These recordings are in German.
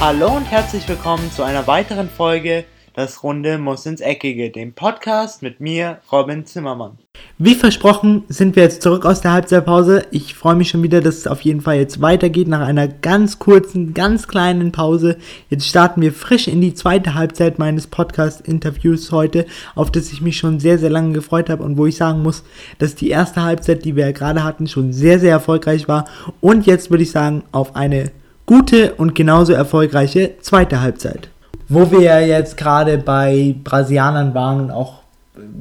Hallo und herzlich willkommen zu einer weiteren Folge Das Runde muss ins Eckige, dem Podcast mit mir, Robin Zimmermann. Wie versprochen sind wir jetzt zurück aus der Halbzeitpause. Ich freue mich schon wieder, dass es auf jeden Fall jetzt weitergeht nach einer ganz kurzen, ganz kleinen Pause. Jetzt starten wir frisch in die zweite Halbzeit meines Podcast-Interviews heute, auf das ich mich schon sehr, sehr lange gefreut habe und wo ich sagen muss, dass die erste Halbzeit, die wir ja gerade hatten, schon sehr, sehr erfolgreich war. Und jetzt würde ich sagen, auf eine gute und genauso erfolgreiche zweite Halbzeit. Wo wir ja jetzt gerade bei Brasilianern waren und auch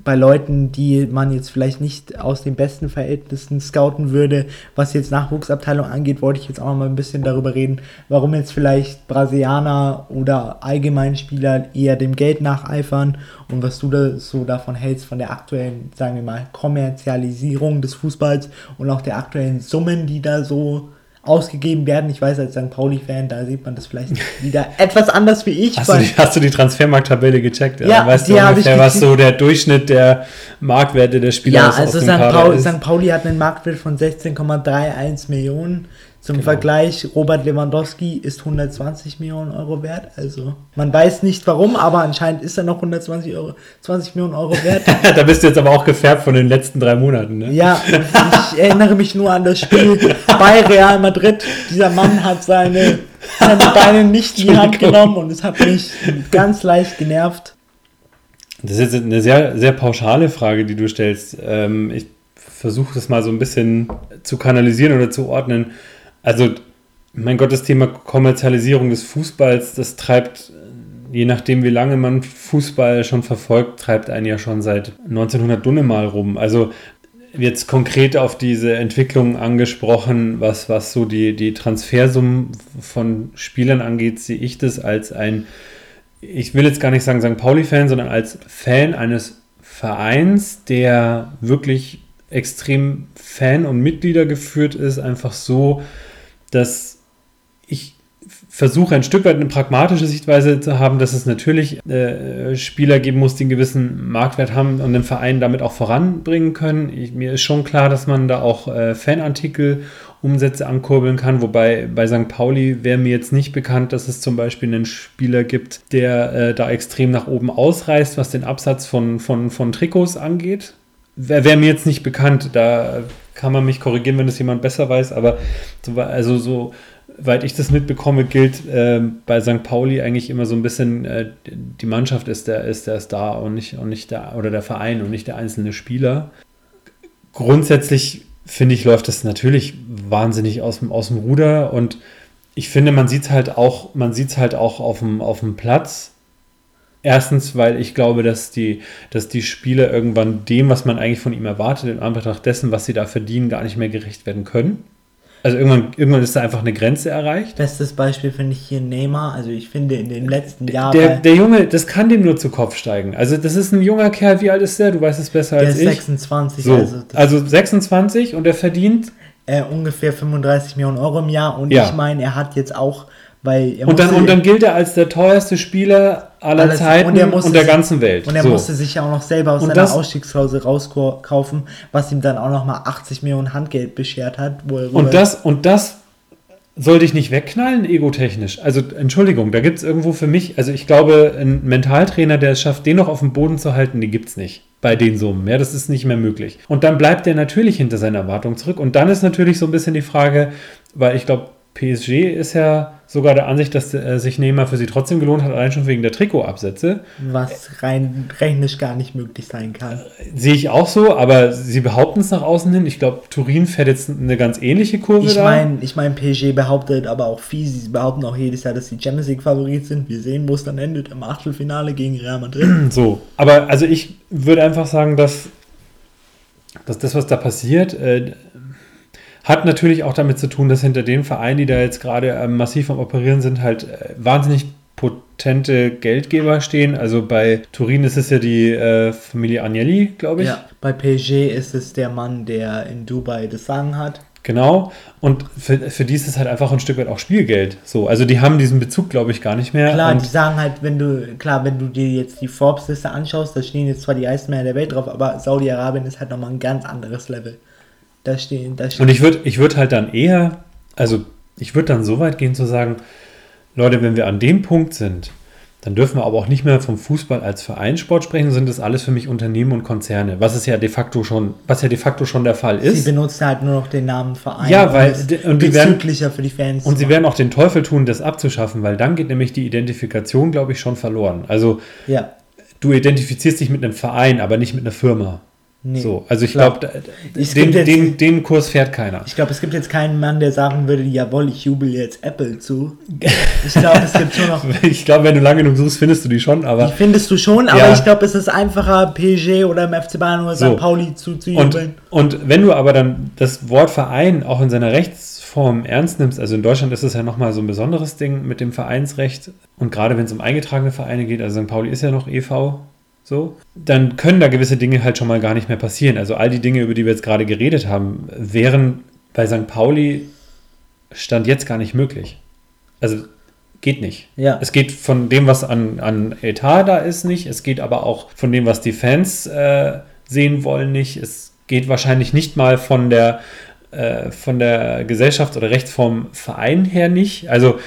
bei Leuten, die man jetzt vielleicht nicht aus den besten Verhältnissen scouten würde, was jetzt Nachwuchsabteilung angeht, wollte ich jetzt auch noch mal ein bisschen darüber reden, warum jetzt vielleicht Brasilianer oder Allgemeinspieler eher dem Geld nacheifern und was du da so davon hältst von der aktuellen, sagen wir mal, Kommerzialisierung des Fußballs und auch der aktuellen Summen, die da so ausgegeben werden. Ich weiß, als St. Pauli-Fan, da sieht man das vielleicht wieder etwas anders wie ich. Hast, du die, hast du die Transfermarkt-Tabelle gecheckt? Ja, ja weißt die du ungefähr, was so der Durchschnitt der Marktwerte der Spieler ja, ist? Ja, also St. Pauli, St. Pauli hat einen Marktwert von 16,31 Millionen. Zum genau. Vergleich, Robert Lewandowski ist 120 Millionen Euro wert. Also man weiß nicht warum, aber anscheinend ist er noch 120 Euro, 20 Millionen Euro wert. da bist du jetzt aber auch gefärbt von den letzten drei Monaten. Ne? Ja, ich erinnere mich nur an das Spiel bei Real Madrid. Dieser Mann hat seine, seine Beine nicht in die Hand genommen und es hat mich ganz leicht genervt. Das ist jetzt eine sehr, sehr pauschale Frage, die du stellst. Ähm, ich versuche das mal so ein bisschen zu kanalisieren oder zu ordnen also, mein Gott, das Thema Kommerzialisierung des Fußballs, das treibt, je nachdem, wie lange man Fußball schon verfolgt, treibt einen ja schon seit 1900 Dunne mal rum. Also, jetzt konkret auf diese Entwicklung angesprochen, was, was so die, die Transfersummen von Spielern angeht, sehe ich das als ein, ich will jetzt gar nicht sagen St. Pauli-Fan, sondern als Fan eines Vereins, der wirklich extrem Fan- und Mitglieder geführt ist, einfach so, dass ich versuche ein Stück weit eine pragmatische Sichtweise zu haben, dass es natürlich äh, Spieler geben muss, die einen gewissen Marktwert haben und den Verein damit auch voranbringen können. Ich, mir ist schon klar, dass man da auch äh, Fanartikel Umsätze ankurbeln kann, wobei bei St. Pauli wäre mir jetzt nicht bekannt, dass es zum Beispiel einen Spieler gibt, der äh, da extrem nach oben ausreißt, was den Absatz von, von, von Trikots angeht. Wäre wär mir jetzt nicht bekannt, da kann man mich korrigieren, wenn es jemand besser weiß, aber so, also so weit ich das mitbekomme, gilt äh, bei St. Pauli eigentlich immer so ein bisschen, äh, die Mannschaft ist der, ist der Star und nicht, und nicht der, oder der Verein und nicht der einzelne Spieler. Grundsätzlich finde ich, läuft das natürlich wahnsinnig aus dem, aus dem Ruder und ich finde, man sieht es halt auch, man sieht halt auch auf dem, auf dem Platz Erstens, weil ich glaube, dass die, dass die Spieler irgendwann dem, was man eigentlich von ihm erwartet, in Anbetracht dessen, was sie da verdienen, gar nicht mehr gerecht werden können. Also irgendwann, irgendwann ist da einfach eine Grenze erreicht. Bestes Beispiel finde ich hier Neymar. Also ich finde in den letzten Jahren. Der, der Junge, das kann dem nur zu Kopf steigen. Also das ist ein junger Kerl. Wie alt ist der? Du weißt es besser der als ich. Der ist 26. So, also, also 26 und er verdient äh, ungefähr 35 Millionen Euro im Jahr. Und ja. ich meine, er hat jetzt auch weil und, dann, und dann gilt er als der teuerste Spieler aller alles, Zeiten und, und der sich, ganzen Welt. Und er so. musste sich ja auch noch selber aus und seiner Ausstiegsklausel rauskaufen, was ihm dann auch noch mal 80 Millionen Handgeld beschert hat. und, das, und das sollte ich nicht wegknallen, egotechnisch. Also, Entschuldigung, da gibt es irgendwo für mich, also ich glaube, ein Mentaltrainer, der es schafft, den noch auf dem Boden zu halten, den gibt es nicht bei den Summen. Ja, das ist nicht mehr möglich. Und dann bleibt er natürlich hinter seiner Erwartung zurück. Und dann ist natürlich so ein bisschen die Frage, weil ich glaube, PSG ist ja sogar der Ansicht, dass äh, sich Neymar für sie trotzdem gelohnt hat, allein schon wegen der Trikotabsätze. Was rein technisch gar nicht möglich sein kann. Äh, sehe ich auch so, aber sie behaupten es nach außen hin. Ich glaube, Turin fährt jetzt eine ganz ähnliche Kurve ich mein, Ich meine, PSG behauptet aber auch viel. Sie behaupten auch jedes Jahr, dass sie Champions League Favorit sind. Wir sehen, wo es dann endet im Achtelfinale gegen Real Madrid. So, aber also ich würde einfach sagen, dass, dass das, was da passiert, äh, hat natürlich auch damit zu tun, dass hinter den Vereinen, die da jetzt gerade äh, massiv am Operieren sind, halt äh, wahnsinnig potente Geldgeber stehen. Also bei Turin ist es ja die äh, Familie Agnelli, glaube ich. Ja, bei PSG ist es der Mann, der in Dubai das Sagen hat. Genau. Und für, für die ist es halt einfach ein Stück weit auch Spielgeld. So, also die haben diesen Bezug, glaube ich, gar nicht mehr. Klar, und die sagen halt, wenn du, klar, wenn du dir jetzt die Forbes-Liste anschaust, da stehen jetzt zwar die Eismänner der Welt drauf, aber Saudi-Arabien ist halt nochmal ein ganz anderes Level. Da stehen, da stehen. Und ich würde ich würd halt dann eher, also ich würde dann so weit gehen zu sagen, Leute, wenn wir an dem Punkt sind, dann dürfen wir aber auch nicht mehr vom Fußball als Vereinssport sprechen, sind das alles für mich Unternehmen und Konzerne, was ist ja de facto schon, was ja de facto schon der Fall ist. Sie benutzen halt nur noch den Namen Verein. Ja, weil und die werden für die Fans. Und sie werden auch den Teufel tun, das abzuschaffen, weil dann geht nämlich die Identifikation, glaube ich, schon verloren. Also ja. du identifizierst dich mit einem Verein, aber nicht mit einer Firma. Nee, so, also ich glaube, glaub, den, den, den Kurs fährt keiner. Ich glaube, es gibt jetzt keinen Mann, der sagen würde, jawohl, ich jubel jetzt Apple zu. Ich glaube, es gibt schon noch. ich glaube, wenn du lange genug suchst, findest du die schon, aber. Die findest du schon, aber ja. ich glaube, es ist einfacher, PSG oder im FC Bayern oder so. St. Pauli zuzujubeln. Und, und wenn du aber dann das Wort Verein auch in seiner Rechtsform ernst nimmst, also in Deutschland ist es ja nochmal so ein besonderes Ding mit dem Vereinsrecht und gerade wenn es um eingetragene Vereine geht, also St. Pauli ist ja noch e.V., so, dann können da gewisse Dinge halt schon mal gar nicht mehr passieren. Also all die Dinge, über die wir jetzt gerade geredet haben, wären bei St. Pauli Stand jetzt gar nicht möglich. Also geht nicht. Ja. Es geht von dem, was an, an Etat da ist, nicht. Es geht aber auch von dem, was die Fans äh, sehen wollen, nicht. Es geht wahrscheinlich nicht mal von der, äh, von der Gesellschaft oder Rechtsform Verein her nicht. Also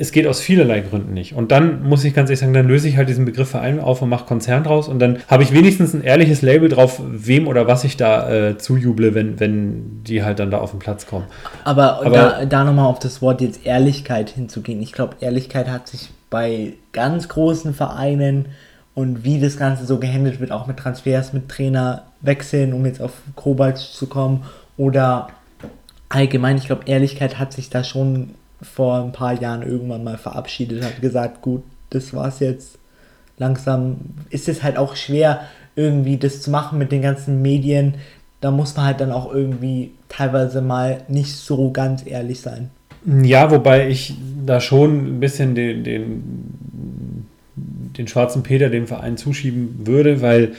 es geht aus vielerlei Gründen nicht. Und dann muss ich ganz ehrlich sagen, dann löse ich halt diesen Begriff Verein auf und mache Konzern draus und dann habe ich wenigstens ein ehrliches Label drauf, wem oder was ich da äh, zujuble, wenn, wenn die halt dann da auf den Platz kommen. Aber, Aber da, da nochmal auf das Wort jetzt Ehrlichkeit hinzugehen. Ich glaube, Ehrlichkeit hat sich bei ganz großen Vereinen und wie das Ganze so gehandelt wird, auch mit Transfers, mit Trainerwechseln, um jetzt auf Kobalt zu kommen oder allgemein, ich glaube, Ehrlichkeit hat sich da schon vor ein paar Jahren irgendwann mal verabschiedet hat, gesagt, gut, das war's jetzt. Langsam ist es halt auch schwer, irgendwie das zu machen mit den ganzen Medien. Da muss man halt dann auch irgendwie teilweise mal nicht so ganz ehrlich sein. Ja, wobei ich da schon ein bisschen den, den, den schwarzen Peter dem Verein zuschieben würde, weil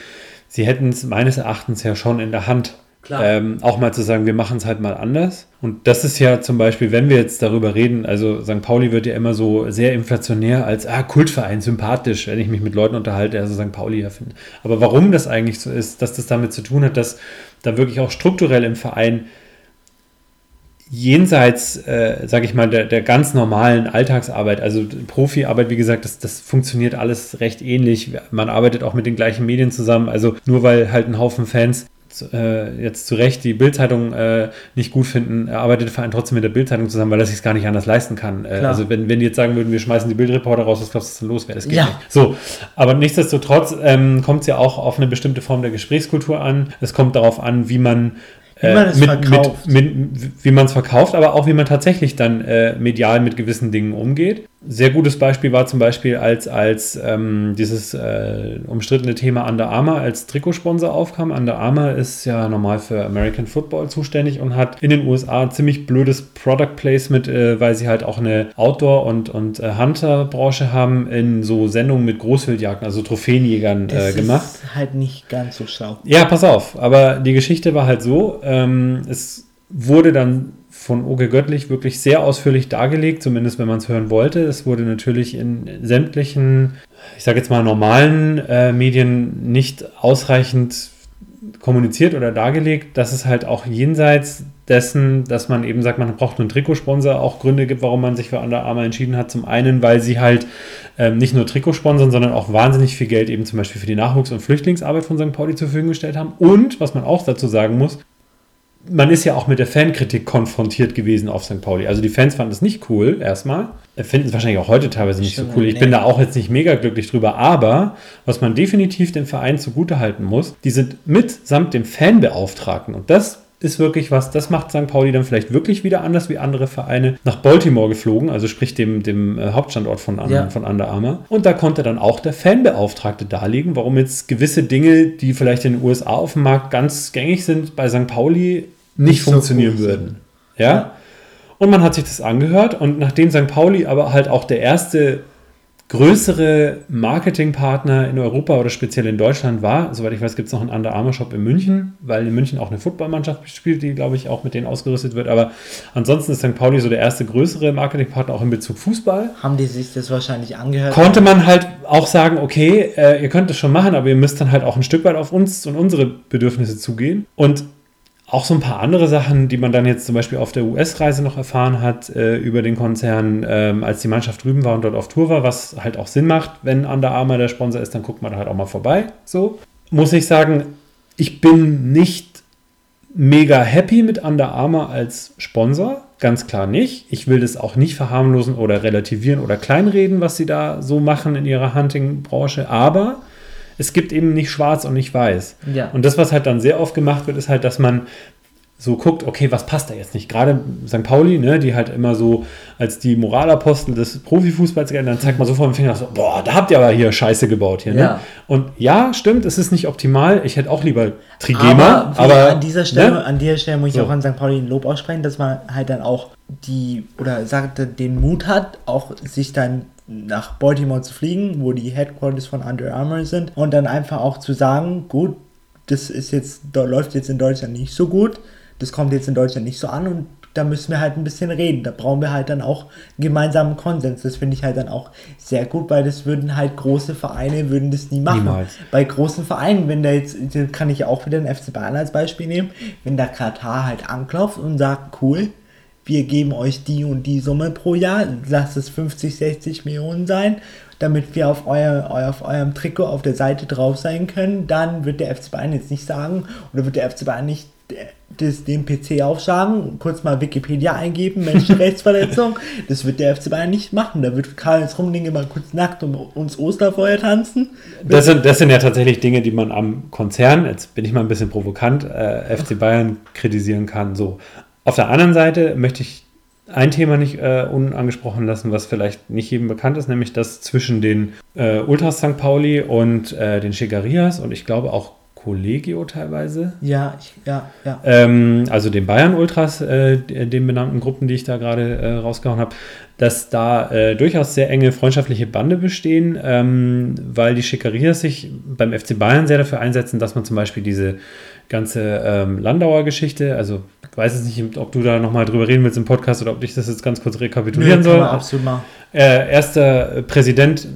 sie hätten es meines Erachtens ja schon in der Hand, ähm, auch mal zu sagen, wir machen es halt mal anders. Und das ist ja zum Beispiel, wenn wir jetzt darüber reden, also St. Pauli wird ja immer so sehr inflationär als ah, Kultverein, sympathisch, wenn ich mich mit Leuten unterhalte, also St. Pauli ja finde. Aber warum das eigentlich so ist, dass das damit zu tun hat, dass da wirklich auch strukturell im Verein jenseits, äh, sage ich mal, der, der ganz normalen Alltagsarbeit, also Profiarbeit, wie gesagt, das, das funktioniert alles recht ähnlich. Man arbeitet auch mit den gleichen Medien zusammen. Also nur weil halt ein Haufen Fans äh, jetzt zu Recht die Bildzeitung äh, nicht gut finden, arbeitet der Verein trotzdem mit der Bildzeitung zusammen, weil er sich gar nicht anders leisten kann. Äh, also wenn, wenn die jetzt sagen würden, wir schmeißen die Bildreporter raus, was glaubst du, was dann los wäre? Das geht ja. nicht. So, aber nichtsdestotrotz ähm, kommt es ja auch auf eine bestimmte Form der Gesprächskultur an. Es kommt darauf an, wie man wie man es mit, verkauft. Mit, mit, wie man es verkauft, aber auch wie man tatsächlich dann äh, medial mit gewissen Dingen umgeht. Sehr gutes Beispiel war zum Beispiel, als, als ähm, dieses äh, umstrittene Thema Under Armour als Trikotsponsor aufkam. Under Armour ist ja normal für American Football zuständig und hat in den USA ein ziemlich blödes Product Placement, äh, weil sie halt auch eine Outdoor- und, und äh, Hunter-Branche haben, in so Sendungen mit Großwildjagden, also Trophäenjägern äh, gemacht. Das ist halt nicht ganz so schlau. Ja, pass auf, aber die Geschichte war halt so, ähm, es wurde dann von Oge Göttlich wirklich sehr ausführlich dargelegt, zumindest wenn man es hören wollte. Es wurde natürlich in sämtlichen, ich sage jetzt mal normalen äh, Medien nicht ausreichend kommuniziert oder dargelegt, dass es halt auch jenseits dessen, dass man eben sagt, man braucht einen Trikotsponsor, auch Gründe gibt, warum man sich für Under Armour entschieden hat. Zum einen, weil sie halt ähm, nicht nur Trikot sponsern, sondern auch wahnsinnig viel Geld eben zum Beispiel für die Nachwuchs- und Flüchtlingsarbeit von St. Pauli zur Verfügung gestellt haben. Und, was man auch dazu sagen muss, man ist ja auch mit der Fankritik konfrontiert gewesen auf St. Pauli. Also die Fans fanden es nicht cool, erstmal. Finden es wahrscheinlich auch heute teilweise nicht Stimmt, so cool. Ich nee. bin da auch jetzt nicht mega glücklich drüber. Aber was man definitiv dem Verein zugutehalten muss, die sind mitsamt dem Fanbeauftragten. Und das ist wirklich was, das macht St. Pauli dann vielleicht wirklich wieder anders wie andere Vereine, nach Baltimore geflogen, also sprich dem, dem äh, Hauptstandort von, ja. von Under Armour. Und da konnte dann auch der Fanbeauftragte darlegen, warum jetzt gewisse Dinge, die vielleicht in den USA auf dem Markt ganz gängig sind, bei St. Pauli nicht, nicht funktionieren so würden. Ja? ja? Und man hat sich das angehört und nachdem St. Pauli aber halt auch der erste größere Marketingpartner in Europa oder speziell in Deutschland war. Soweit ich weiß, gibt es noch einen Under Armour Shop in München, weil in München auch eine Footballmannschaft spielt, die, glaube ich, auch mit denen ausgerüstet wird. Aber ansonsten ist St. Pauli so der erste größere Marketingpartner auch in Bezug Fußball. Haben die sich das wahrscheinlich angehört? Konnte man halt auch sagen, okay, äh, ihr könnt das schon machen, aber ihr müsst dann halt auch ein Stück weit auf uns und unsere Bedürfnisse zugehen. Und auch so ein paar andere Sachen, die man dann jetzt zum Beispiel auf der US-Reise noch erfahren hat äh, über den Konzern, ähm, als die Mannschaft drüben war und dort auf Tour war, was halt auch Sinn macht, wenn Under Armour der Sponsor ist, dann guckt man halt auch mal vorbei. So muss ich sagen, ich bin nicht mega happy mit Under Armour als Sponsor, ganz klar nicht. Ich will das auch nicht verharmlosen oder relativieren oder kleinreden, was sie da so machen in ihrer Hunting-Branche, aber es gibt eben nicht schwarz und nicht weiß. Ja. Und das, was halt dann sehr oft gemacht wird, ist halt, dass man so guckt, okay, was passt da jetzt nicht? Gerade St. Pauli, ne, die halt immer so als die Moralapostel des Profifußballs gelten, dann zeigt man so vor dem Finger so, boah, da habt ihr aber hier Scheiße gebaut hier, ne? Ja. Und ja, stimmt, es ist nicht optimal. Ich hätte auch lieber Trigema, aber, aber, an dieser Stelle, ne? an dieser Stelle muss ich So. auch an St. Pauli ein Lob aussprechen, dass man halt dann auch die oder sagte den Mut hat, auch sich dann nach Baltimore zu fliegen, wo die Headquarters von Under Armour sind und dann einfach auch zu sagen, gut, das ist jetzt, da läuft jetzt in Deutschland nicht so gut, das kommt jetzt in Deutschland nicht so an und da müssen wir halt ein bisschen reden. Da brauchen wir halt dann auch einen gemeinsamen Konsens. Das finde ich halt dann auch sehr gut, weil das würden halt große Vereine würden das nie machen. Niemals. Bei großen Vereinen, wenn da jetzt, kann ich ja auch wieder den FC Bayern als Beispiel nehmen, wenn da Katar halt anklopft und sagt, cool, wir geben euch die und die Summe pro Jahr, lasst es 50, 60 Millionen sein, damit wir auf, euer, eu- auf eurem Trikot auf der Seite drauf sein können, dann wird der FC Bayern jetzt nicht sagen, oder wird der FC Bayern nicht äh, das, den PC aufschlagen, kurz mal Wikipedia eingeben, Menschenrechtsverletzung, das wird der FC Bayern nicht machen. Da wird Karl-Heinz Rummenigge mal kurz nackt um uns Osterfeuer tanzen. Das sind, das sind ja tatsächlich Dinge, die man am Konzern, jetzt bin ich mal ein bisschen provokant, äh, FC Bayern kritisieren kann. So. Auf der anderen Seite möchte ich ein Thema nicht äh, unangesprochen lassen, was vielleicht nicht jedem bekannt ist, nämlich das zwischen den äh, Ultras St. Pauli und äh, den Chegarias und ich glaube auch Collegio teilweise. Ja, ich, ja, ja. Ähm, also den Bayern-Ultras, äh, den benannten Gruppen, die ich da gerade äh, rausgehauen habe, dass da äh, durchaus sehr enge freundschaftliche Bande bestehen, ähm, weil die Schickeria sich beim FC Bayern sehr dafür einsetzen, dass man zum Beispiel diese ganze ähm, Landauer Geschichte, also ich weiß es nicht, ob du da nochmal drüber reden willst im Podcast oder ob ich das jetzt ganz kurz rekapitulieren kann soll. absolut mal. Äh, erster Präsident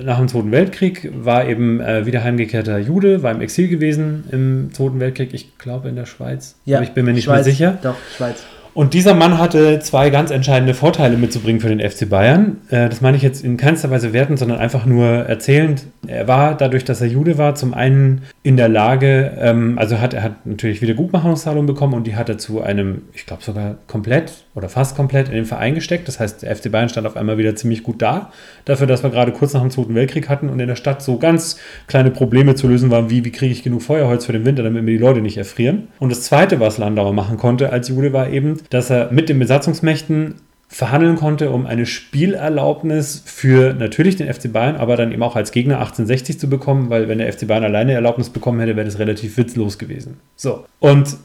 nach dem Zweiten Weltkrieg war eben äh, wieder heimgekehrter Jude, war im Exil gewesen im Zweiten Weltkrieg, ich glaube in der Schweiz, Ja, aber ich bin mir nicht Schweiz, mehr sicher. Doch, Schweiz. Und dieser Mann hatte zwei ganz entscheidende Vorteile mitzubringen für den FC Bayern. Äh, das meine ich jetzt in keinster Weise wertend, sondern einfach nur erzählend. Er war dadurch, dass er Jude war, zum einen in der Lage, ähm, also hat er hat natürlich Wiedergutmachungszahlungen bekommen und die hat er zu einem, ich glaube sogar komplett oder fast komplett in den Verein gesteckt. Das heißt, der FC Bayern stand auf einmal wieder ziemlich gut da. Dafür, dass wir gerade kurz nach dem Zweiten Weltkrieg hatten und in der Stadt so ganz kleine Probleme zu lösen waren, wie wie kriege ich genug Feuerholz für den Winter, damit mir die Leute nicht erfrieren. Und das Zweite, was Landauer machen konnte als Jude, war eben, dass er mit den Besatzungsmächten verhandeln konnte, um eine Spielerlaubnis für natürlich den FC Bayern, aber dann eben auch als Gegner 1860 zu bekommen, weil wenn der FC Bayern alleine Erlaubnis bekommen hätte, wäre das relativ witzlos gewesen. So. Und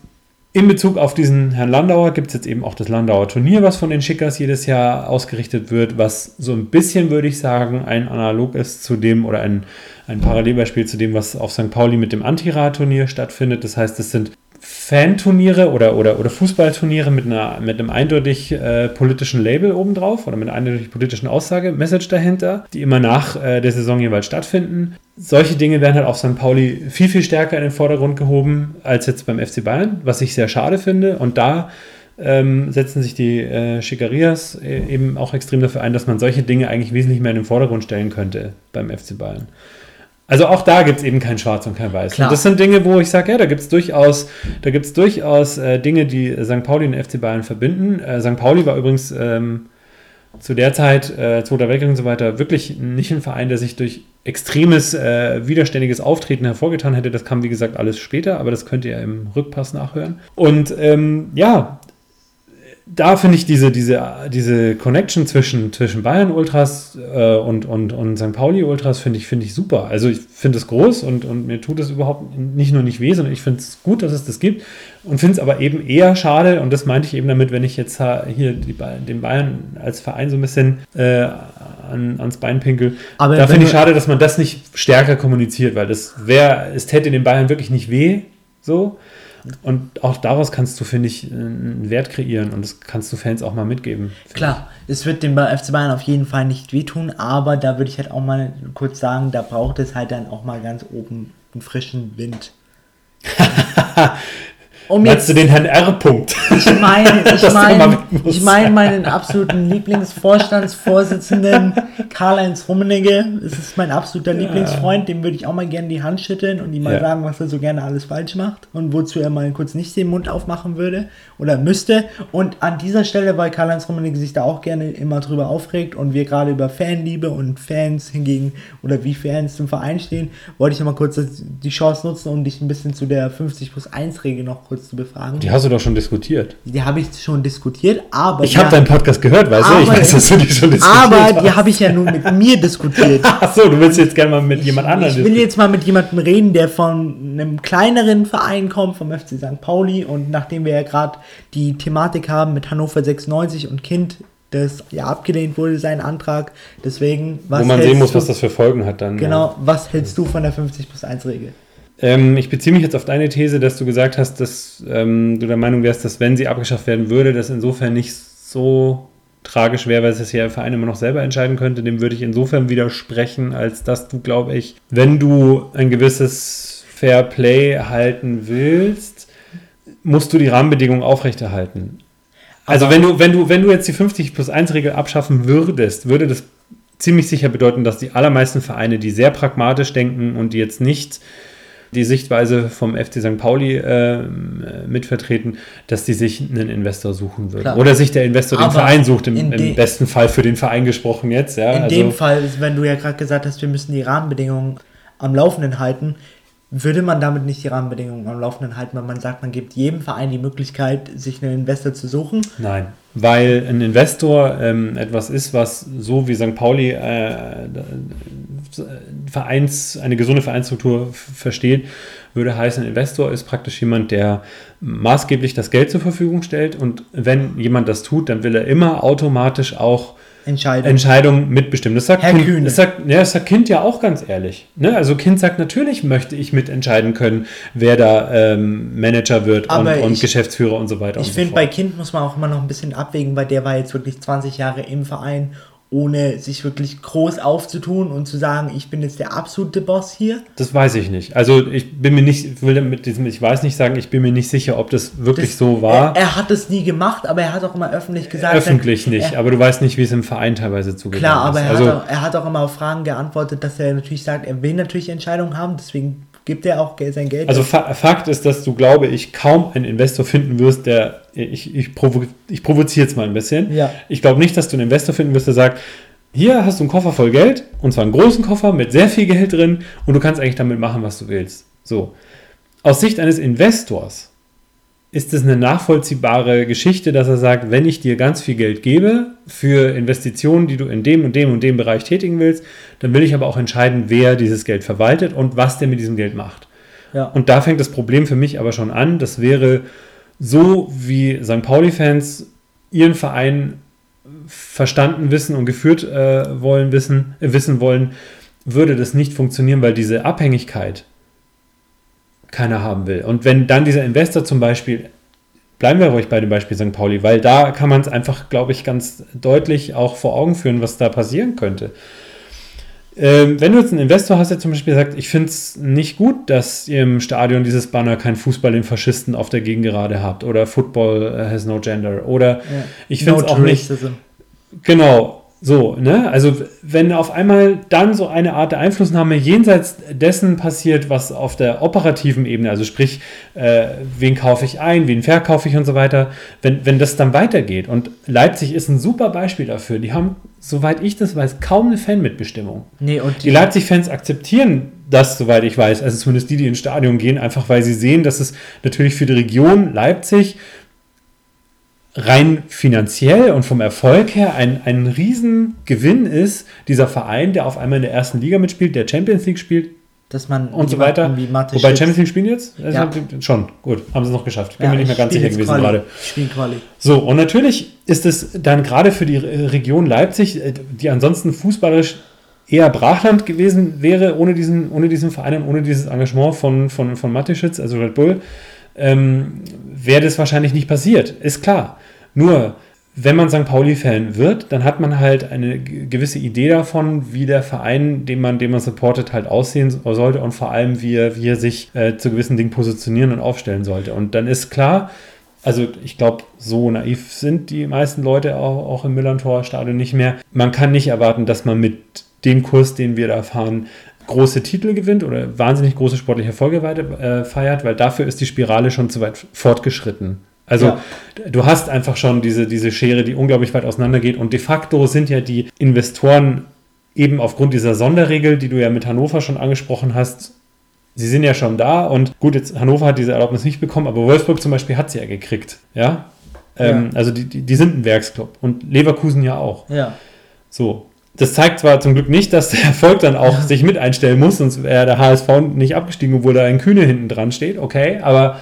in Bezug auf diesen Herrn Landauer gibt es jetzt eben auch das Landauer Turnier, was von den Schickers jedes Jahr ausgerichtet wird, was so ein bisschen, würde ich sagen, ein Analog ist zu dem oder ein, ein Parallelbeispiel zu dem, was auf St. Pauli mit dem Antirad-Turnier stattfindet. Das heißt, es sind Fanturniere oder, oder, oder Fußballturniere mit, einer, mit einem eindeutig äh, politischen Label obendrauf oder mit einer eindeutig politischen Aussage, Message dahinter, die immer nach äh, der Saison jeweils stattfinden. Solche Dinge werden halt auf St. Pauli viel, viel stärker in den Vordergrund gehoben als jetzt beim FC Bayern, was ich sehr schade finde. Und da ähm, setzen sich die äh, Schicarias äh, eben auch extrem dafür ein, dass man solche Dinge eigentlich wesentlich mehr in den Vordergrund stellen könnte beim FC Bayern. Also auch da gibt es eben kein Schwarz und kein Weiß. Klar. Und das sind Dinge, wo ich sage, ja, da gibt es durchaus, da gibt's durchaus äh, Dinge, die St. Pauli und FC Bayern verbinden. Äh, St. Pauli war übrigens ähm, zu der Zeit, äh, Zweiter Weltkrieg und so weiter, wirklich nicht ein Verein, der sich durch extremes, äh, widerständiges Auftreten hervorgetan hätte. Das kam, wie gesagt, alles später, aber das könnt ihr im Rückpass nachhören. Und ähm, ja, da finde ich diese, diese, diese Connection zwischen, zwischen Bayern Ultras äh, und, und, und St. Pauli Ultras finde ich, finde ich super. Also ich finde es groß und, und mir tut es überhaupt nicht nur nicht weh, sondern ich finde es gut, dass es das gibt und finde es aber eben eher schade und das meinte ich eben damit, wenn ich jetzt hier die, den Bayern als Verein so ein bisschen äh, an, ans Bein pinkel. Aber da finde ich schade, dass man das nicht stärker kommuniziert, weil das wäre, es täte den Bayern wirklich nicht weh, so. Und auch daraus kannst du, finde ich, einen Wert kreieren und das kannst du Fans auch mal mitgeben. Klar, es wird dem FC Bayern auf jeden Fall nicht wehtun, aber da würde ich halt auch mal kurz sagen, da braucht es halt dann auch mal ganz oben einen frischen Wind. um Meinst jetzt, du den Herrn R. Punkt? ich meine, ich meine, ich meine meinen absoluten Lieblingsvorstandsvorsitzenden Karl-Heinz Rummenigge. Es ist mein absoluter Lieblingsfreund, dem würde ich auch mal gerne die Hand schütteln und ihm mal Ja. sagen, was er so gerne alles falsch macht und wozu er mal kurz nicht den Mund aufmachen würde oder müsste. Und an dieser Stelle, weil Karl-Heinz Rummenigge sich da auch gerne immer drüber aufregt und wir gerade über Fanliebe und Fans hingegen oder wie Fans zum Verein stehen, wollte ich noch mal kurz die Chance nutzen, um dich ein bisschen zu der 50 plus 1 Regel noch kurz zu befragen. Die hast du doch schon diskutiert. Die habe ich schon diskutiert, aber Ich habe ja, deinen Podcast gehört, weißt du? Ich Aber- weiß, dass du die schon diskutiert aber die hast. habe ich ja nun mit mir diskutiert. Achso, du willst jetzt gerne mal mit jemand anderem Ich will diskutieren. jetzt mal mit jemandem reden, der von einem kleineren Verein kommt, vom FC St. Pauli. Und nachdem wir ja gerade die Thematik haben mit Hannover 96 und Kind, das ja abgelehnt wurde, sein Antrag. Deswegen, was Wo man sehen muss, du, was das für Folgen hat dann. Genau, was hältst du von der 50 plus 1 Regel? Ähm, ich beziehe mich jetzt auf deine These, dass du gesagt hast, dass ähm, du der Meinung wärst, dass wenn sie abgeschafft werden würde, das insofern nicht so tragisch wäre, weil es das ja der Verein immer noch selber entscheiden könnte. Dem würde ich insofern widersprechen, als dass du, glaube ich, wenn du ein gewisses Fair Play halten willst, musst du die Rahmenbedingungen aufrechterhalten. Also Aber- wenn du, wenn du, wenn du jetzt die 50 plus 1 Regel abschaffen würdest, würde das ziemlich sicher bedeuten, dass die allermeisten Vereine, die sehr pragmatisch denken und die jetzt nicht die Sichtweise vom FC St. Pauli äh, mitvertreten, dass die sich einen Investor suchen würden. Klar. Oder sich der Investor den Aber Verein sucht, im, im besten Fall für den Verein gesprochen jetzt. Ja, In also, dem Fall, wenn du ja gerade gesagt hast, wir müssen die Rahmenbedingungen am Laufenden halten, würde man damit nicht die Rahmenbedingungen am Laufenden halten, weil man sagt, man gibt jedem Verein die Möglichkeit, sich einen Investor zu suchen. Nein, weil ein Investor ähm, etwas ist, was so wie St. Pauli äh, Vereins, eine gesunde Vereinsstruktur versteht, würde heißen, ein Investor ist praktisch jemand, der maßgeblich das Geld zur Verfügung stellt und wenn jemand das tut, dann will er immer automatisch auch Entscheidung. Entscheidungen mitbestimmen. Das sagt, Herr kind, Kühne. das, sagt, ja, das sagt Kind ja auch ganz ehrlich. Ne? Also Kind sagt, natürlich möchte ich mitentscheiden können, wer da ähm, Manager wird und, Aber und ich- Geschäftsführer und so weiter Ich finde, so bei. Kind muss man auch immer noch ein bisschen abwägen, weil der war jetzt wirklich 20 Jahre im Verein, ohne sich wirklich groß aufzutun und zu sagen, ich bin jetzt der absolute Boss hier. Das weiß ich nicht. Also ich bin mir nicht, ich will mit diesem, ich weiß nicht sagen, ich bin mir nicht sicher, ob das wirklich Das- so war. Er, er hat es nie gemacht, aber er hat auch immer öffentlich gesagt. Öffentlich er, nicht, Er, aber du weißt nicht, wie es im Verein teilweise zugegangen klar, aber ist. er, also, hat auch, er hat auch immer auf Fragen geantwortet, dass er natürlich sagt, er will natürlich Entscheidungen haben, deswegen gibt er auch sein Geld. also Fa Fakt ist, dass du, glaube ich, kaum einen Investor finden wirst, der, ich, ich, provo ich provoziere jetzt mal ein bisschen. Ja. Ich glaube nicht, dass du einen Investor finden wirst, der sagt, hier hast du einen Koffer voll Geld, und zwar einen großen Koffer mit sehr viel Geld drin, und du kannst eigentlich damit machen, was du willst. So. Aus Sicht eines Investors ist es eine nachvollziehbare Geschichte, dass er sagt, wenn ich dir ganz viel Geld gebe für Investitionen, die du in dem und dem und dem Bereich tätigen willst, dann will ich aber auch entscheiden, wer dieses Geld verwaltet und was der mit diesem Geld macht. ja. Und da fängt das Problem für mich aber schon an. Das wäre so, wie St. Pauli-Fans ihren Verein verstanden wissen und geführt äh, wollen, wissen, äh, wissen wollen, würde das nicht funktionieren, weil diese Abhängigkeit keiner haben will. Und wenn dann dieser Investor zum Beispiel, bleiben wir ruhig bei dem Beispiel St. Pauli, weil da kann man es einfach, glaube ich, ganz deutlich auch vor Augen führen, was da passieren könnte. Ähm, wenn du jetzt einen Investor hast, der zum Beispiel sagt, ich finde es nicht gut, dass ihr im Stadion dieses Banner kein Fußball den Faschisten auf der Gegengerade habt oder Football äh, has no gender oder ja. ich finde es No auch nicht. Genau, so, ne? Also wenn auf einmal dann so eine Art der Einflussnahme jenseits dessen passiert, was auf der operativen Ebene, also sprich, äh, wen kaufe ich ein, wen verkaufe ich und so weiter, wenn, wenn das dann weitergeht. Und Leipzig ist ein super Beispiel dafür. Die haben, soweit ich das weiß, kaum eine Fanmitbestimmung. Nee, und Die Leipzig-Fans akzeptieren das, soweit ich weiß, also zumindest die, die ins Stadion gehen, einfach weil sie sehen, dass es natürlich für die Region Leipzig rein finanziell und vom Erfolg her ein, ein Riesengewinn ist, dieser Verein, der auf einmal in der ersten Liga mitspielt, der Champions League spielt dass man und so weiter. Wobei. Champions League spielen jetzt? Ja. Also, Schon, gut, haben sie es noch geschafft. Bin Ja, mir nicht mehr ganz sicher gewesen Quali. gerade. Quali. So, und natürlich ist es dann gerade für die Re- Region Leipzig, äh, die ansonsten fußballisch eher Brachland gewesen wäre, ohne diesen, ohne diesen Verein und ohne dieses Engagement von, von, von Mateschitz, also Red Bull, ähm, wäre das wahrscheinlich nicht passiert. Ist klar. Nur, wenn man St. Pauli-Fan wird, dann hat man halt eine gewisse Idee davon, wie der Verein, den man, den man supportet, halt aussehen sollte und vor allem, wie er, wie er sich äh, zu gewissen Dingen positionieren und aufstellen sollte. Und dann ist klar, also ich glaube, so naiv sind die meisten Leute auch, auch im Millantor-Stadion nicht mehr. Man kann nicht erwarten, dass man mit dem Kurs, den wir da fahren, große Titel gewinnt oder wahnsinnig große sportliche Erfolge äh, feiert, weil dafür ist die Spirale schon zu weit fortgeschritten. Also ja. du hast einfach schon diese, diese Schere, die unglaublich weit auseinandergeht und de facto sind ja die Investoren eben aufgrund dieser Sonderregel, die du ja mit Hannover schon angesprochen hast, sie sind ja schon da und gut, jetzt Hannover hat diese Erlaubnis nicht bekommen, aber Wolfsburg zum Beispiel hat sie ja gekriegt, ja. Ähm, ja. Also die, die, die, sind ein Werksclub und Leverkusen ja auch. Ja. So. Das zeigt zwar zum Glück nicht, dass der Erfolg dann auch ja. sich mit einstellen muss, sonst wäre der HSV nicht abgestiegen, obwohl da ein Kühne hinten dran steht, okay, aber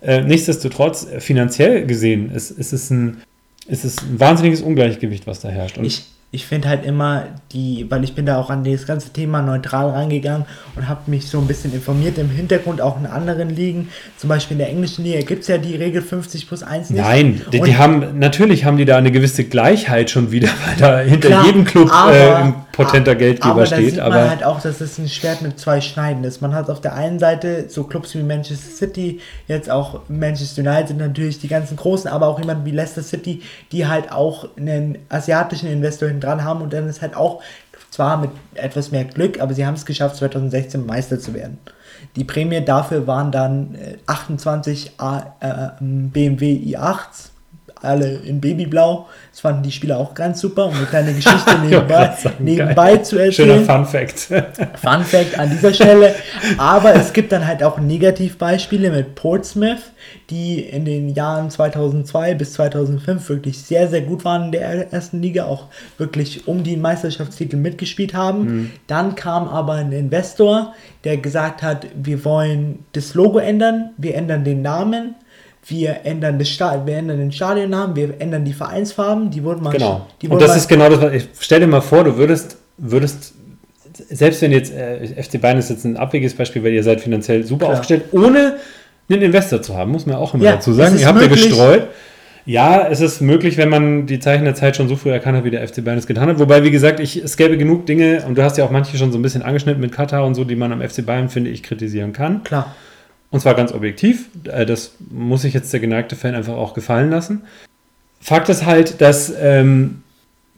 äh, nichtsdestotrotz, finanziell gesehen, ist, ist, es ein, ist es ein wahnsinniges Ungleichgewicht, was da herrscht. Und ich, ich finde halt immer die, weil ich bin da auch an das ganze Thema neutral rangegangen und habe mich so ein bisschen informiert im Hintergrund auch in anderen Ligen. Zum Beispiel in der englischen Liga gibt es ja die Regel 50 plus 1 nicht. Nein, die, die, haben, natürlich haben die da eine gewisse Gleichheit schon wieder, weil da hinter klar, jedem Club aber, äh, ein potenter Geldgeber aber steht. Da sieht man halt auch, dass es ein Schwert mit zwei Schneiden ist. Man hat auf der einen Seite so Clubs wie Manchester City, jetzt auch Manchester United natürlich die ganzen großen, aber auch jemand wie Leicester City, die halt auch einen asiatischen Investor hin dran haben und dann ist halt auch zwar mit etwas mehr Glück, aber sie haben es geschafft, 2016 Meister zu werden. Die Prämie dafür waren dann 28 äh, äh, BMW i8s alle in Babyblau. Das fanden die Spieler auch ganz super, um eine kleine Geschichte nebenbei, nebenbei zu erzählen. Schöner Fun Fact. Fun Fact an dieser Stelle. Aber es gibt dann halt auch Negativbeispiele mit Portsmouth, die in den Jahren 2002 bis 2005 wirklich sehr, sehr gut waren in der ersten Liga, auch wirklich um die Meisterschaftstitel mitgespielt haben. Mhm. Dann kam aber ein Investor, der gesagt hat, wir wollen das Logo ändern, wir ändern den Namen wir ändern, das Stadion, wir ändern den Stadionnamen, wir ändern die Vereinsfarben, die wurden mal. Genau. Wurden und das ist genau das, was ich stell dir mal vor, du würdest, würdest, selbst wenn jetzt äh, FC Bayern ist jetzt ein abwegiges Beispiel, weil ihr seid finanziell super Klar. aufgestellt, ohne einen Investor zu haben, muss man auch immer ja, dazu sagen. Ihr habt ja gestreut. Ja, es ist möglich, wenn man die Zeichen der Zeit schon so früh erkannt hat, wie der FC Bayern es getan hat. Wobei, wie gesagt, ich, es gäbe genug Dinge, und du hast ja auch manche schon so ein bisschen angeschnitten mit Katar und so, die man am FC Bayern, finde ich, kritisieren kann. Klar. Und zwar ganz objektiv. Äh, das muss sich jetzt der geneigte Fan einfach auch gefallen lassen. Fakt ist halt, dass. Ähm,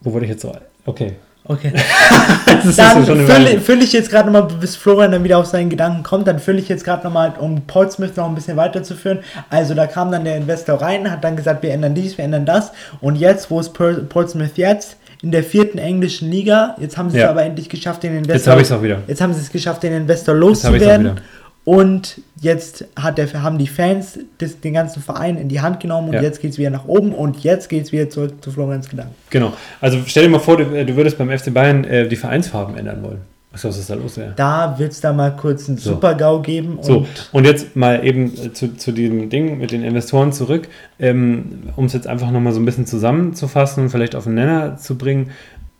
wo wurde ich jetzt so? Okay. Okay. dann fülle, fülle ich jetzt gerade nochmal, bis Florian dann wieder auf seinen Gedanken kommt, dann fülle ich jetzt gerade nochmal, um Portsmouth noch ein bisschen weiterzuführen. Also da kam dann der Investor rein, hat dann gesagt, wir ändern dies, wir ändern das. Und jetzt, wo ist Portsmouth jetzt? In der vierten englischen Liga. Jetzt haben sie ja. es aber endlich geschafft, den Investor. Jetzt habe ich es auch wieder. Jetzt haben sie es geschafft, den Investor loszuwerden. Und jetzt hat der, haben die Fans das, den ganzen Verein in die Hand genommen und ja. jetzt geht es wieder nach oben und jetzt geht es wieder zurück zu Florenz Gedanken. Genau. Also stell dir mal vor, du, du würdest beim FC Bayern äh, die Vereinsfarben ändern wollen. Was ist da los wäre? Da wird es da mal kurz einen so. Super-GAU geben. Und so, und jetzt mal eben äh, zu, zu diesem Ding mit den Investoren zurück, ähm, um es jetzt einfach nochmal so ein bisschen zusammenzufassen und vielleicht auf den Nenner zu bringen.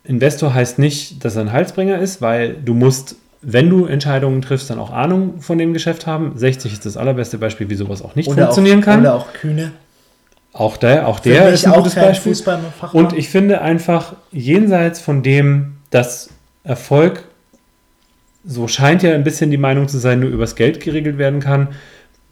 Investor heißt nicht, dass er ein Halsbringer ist, weil du musst wenn du Entscheidungen triffst, dann auch Ahnung von dem Geschäft haben. 60 ist das allerbeste Beispiel, wie sowas auch nicht oder funktionieren auch, kann. Oder auch Kühne. Auch der, auch der ist ein gutes Beispiel. Und ich finde einfach, jenseits von dem, dass Erfolg, so scheint ja ein bisschen die Meinung zu sein, nur übers Geld geregelt werden kann,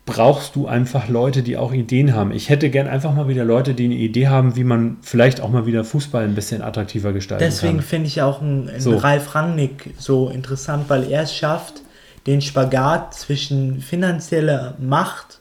brauchst du einfach Leute, die auch Ideen haben. Ich hätte gern einfach mal wieder Leute, die eine Idee haben, wie man vielleicht auch mal wieder Fußball ein bisschen attraktiver gestalten Deswegen kann. Deswegen finde ich auch einen, einen so. Ralf Rangnick so interessant, weil er es schafft, den Spagat zwischen finanzieller Macht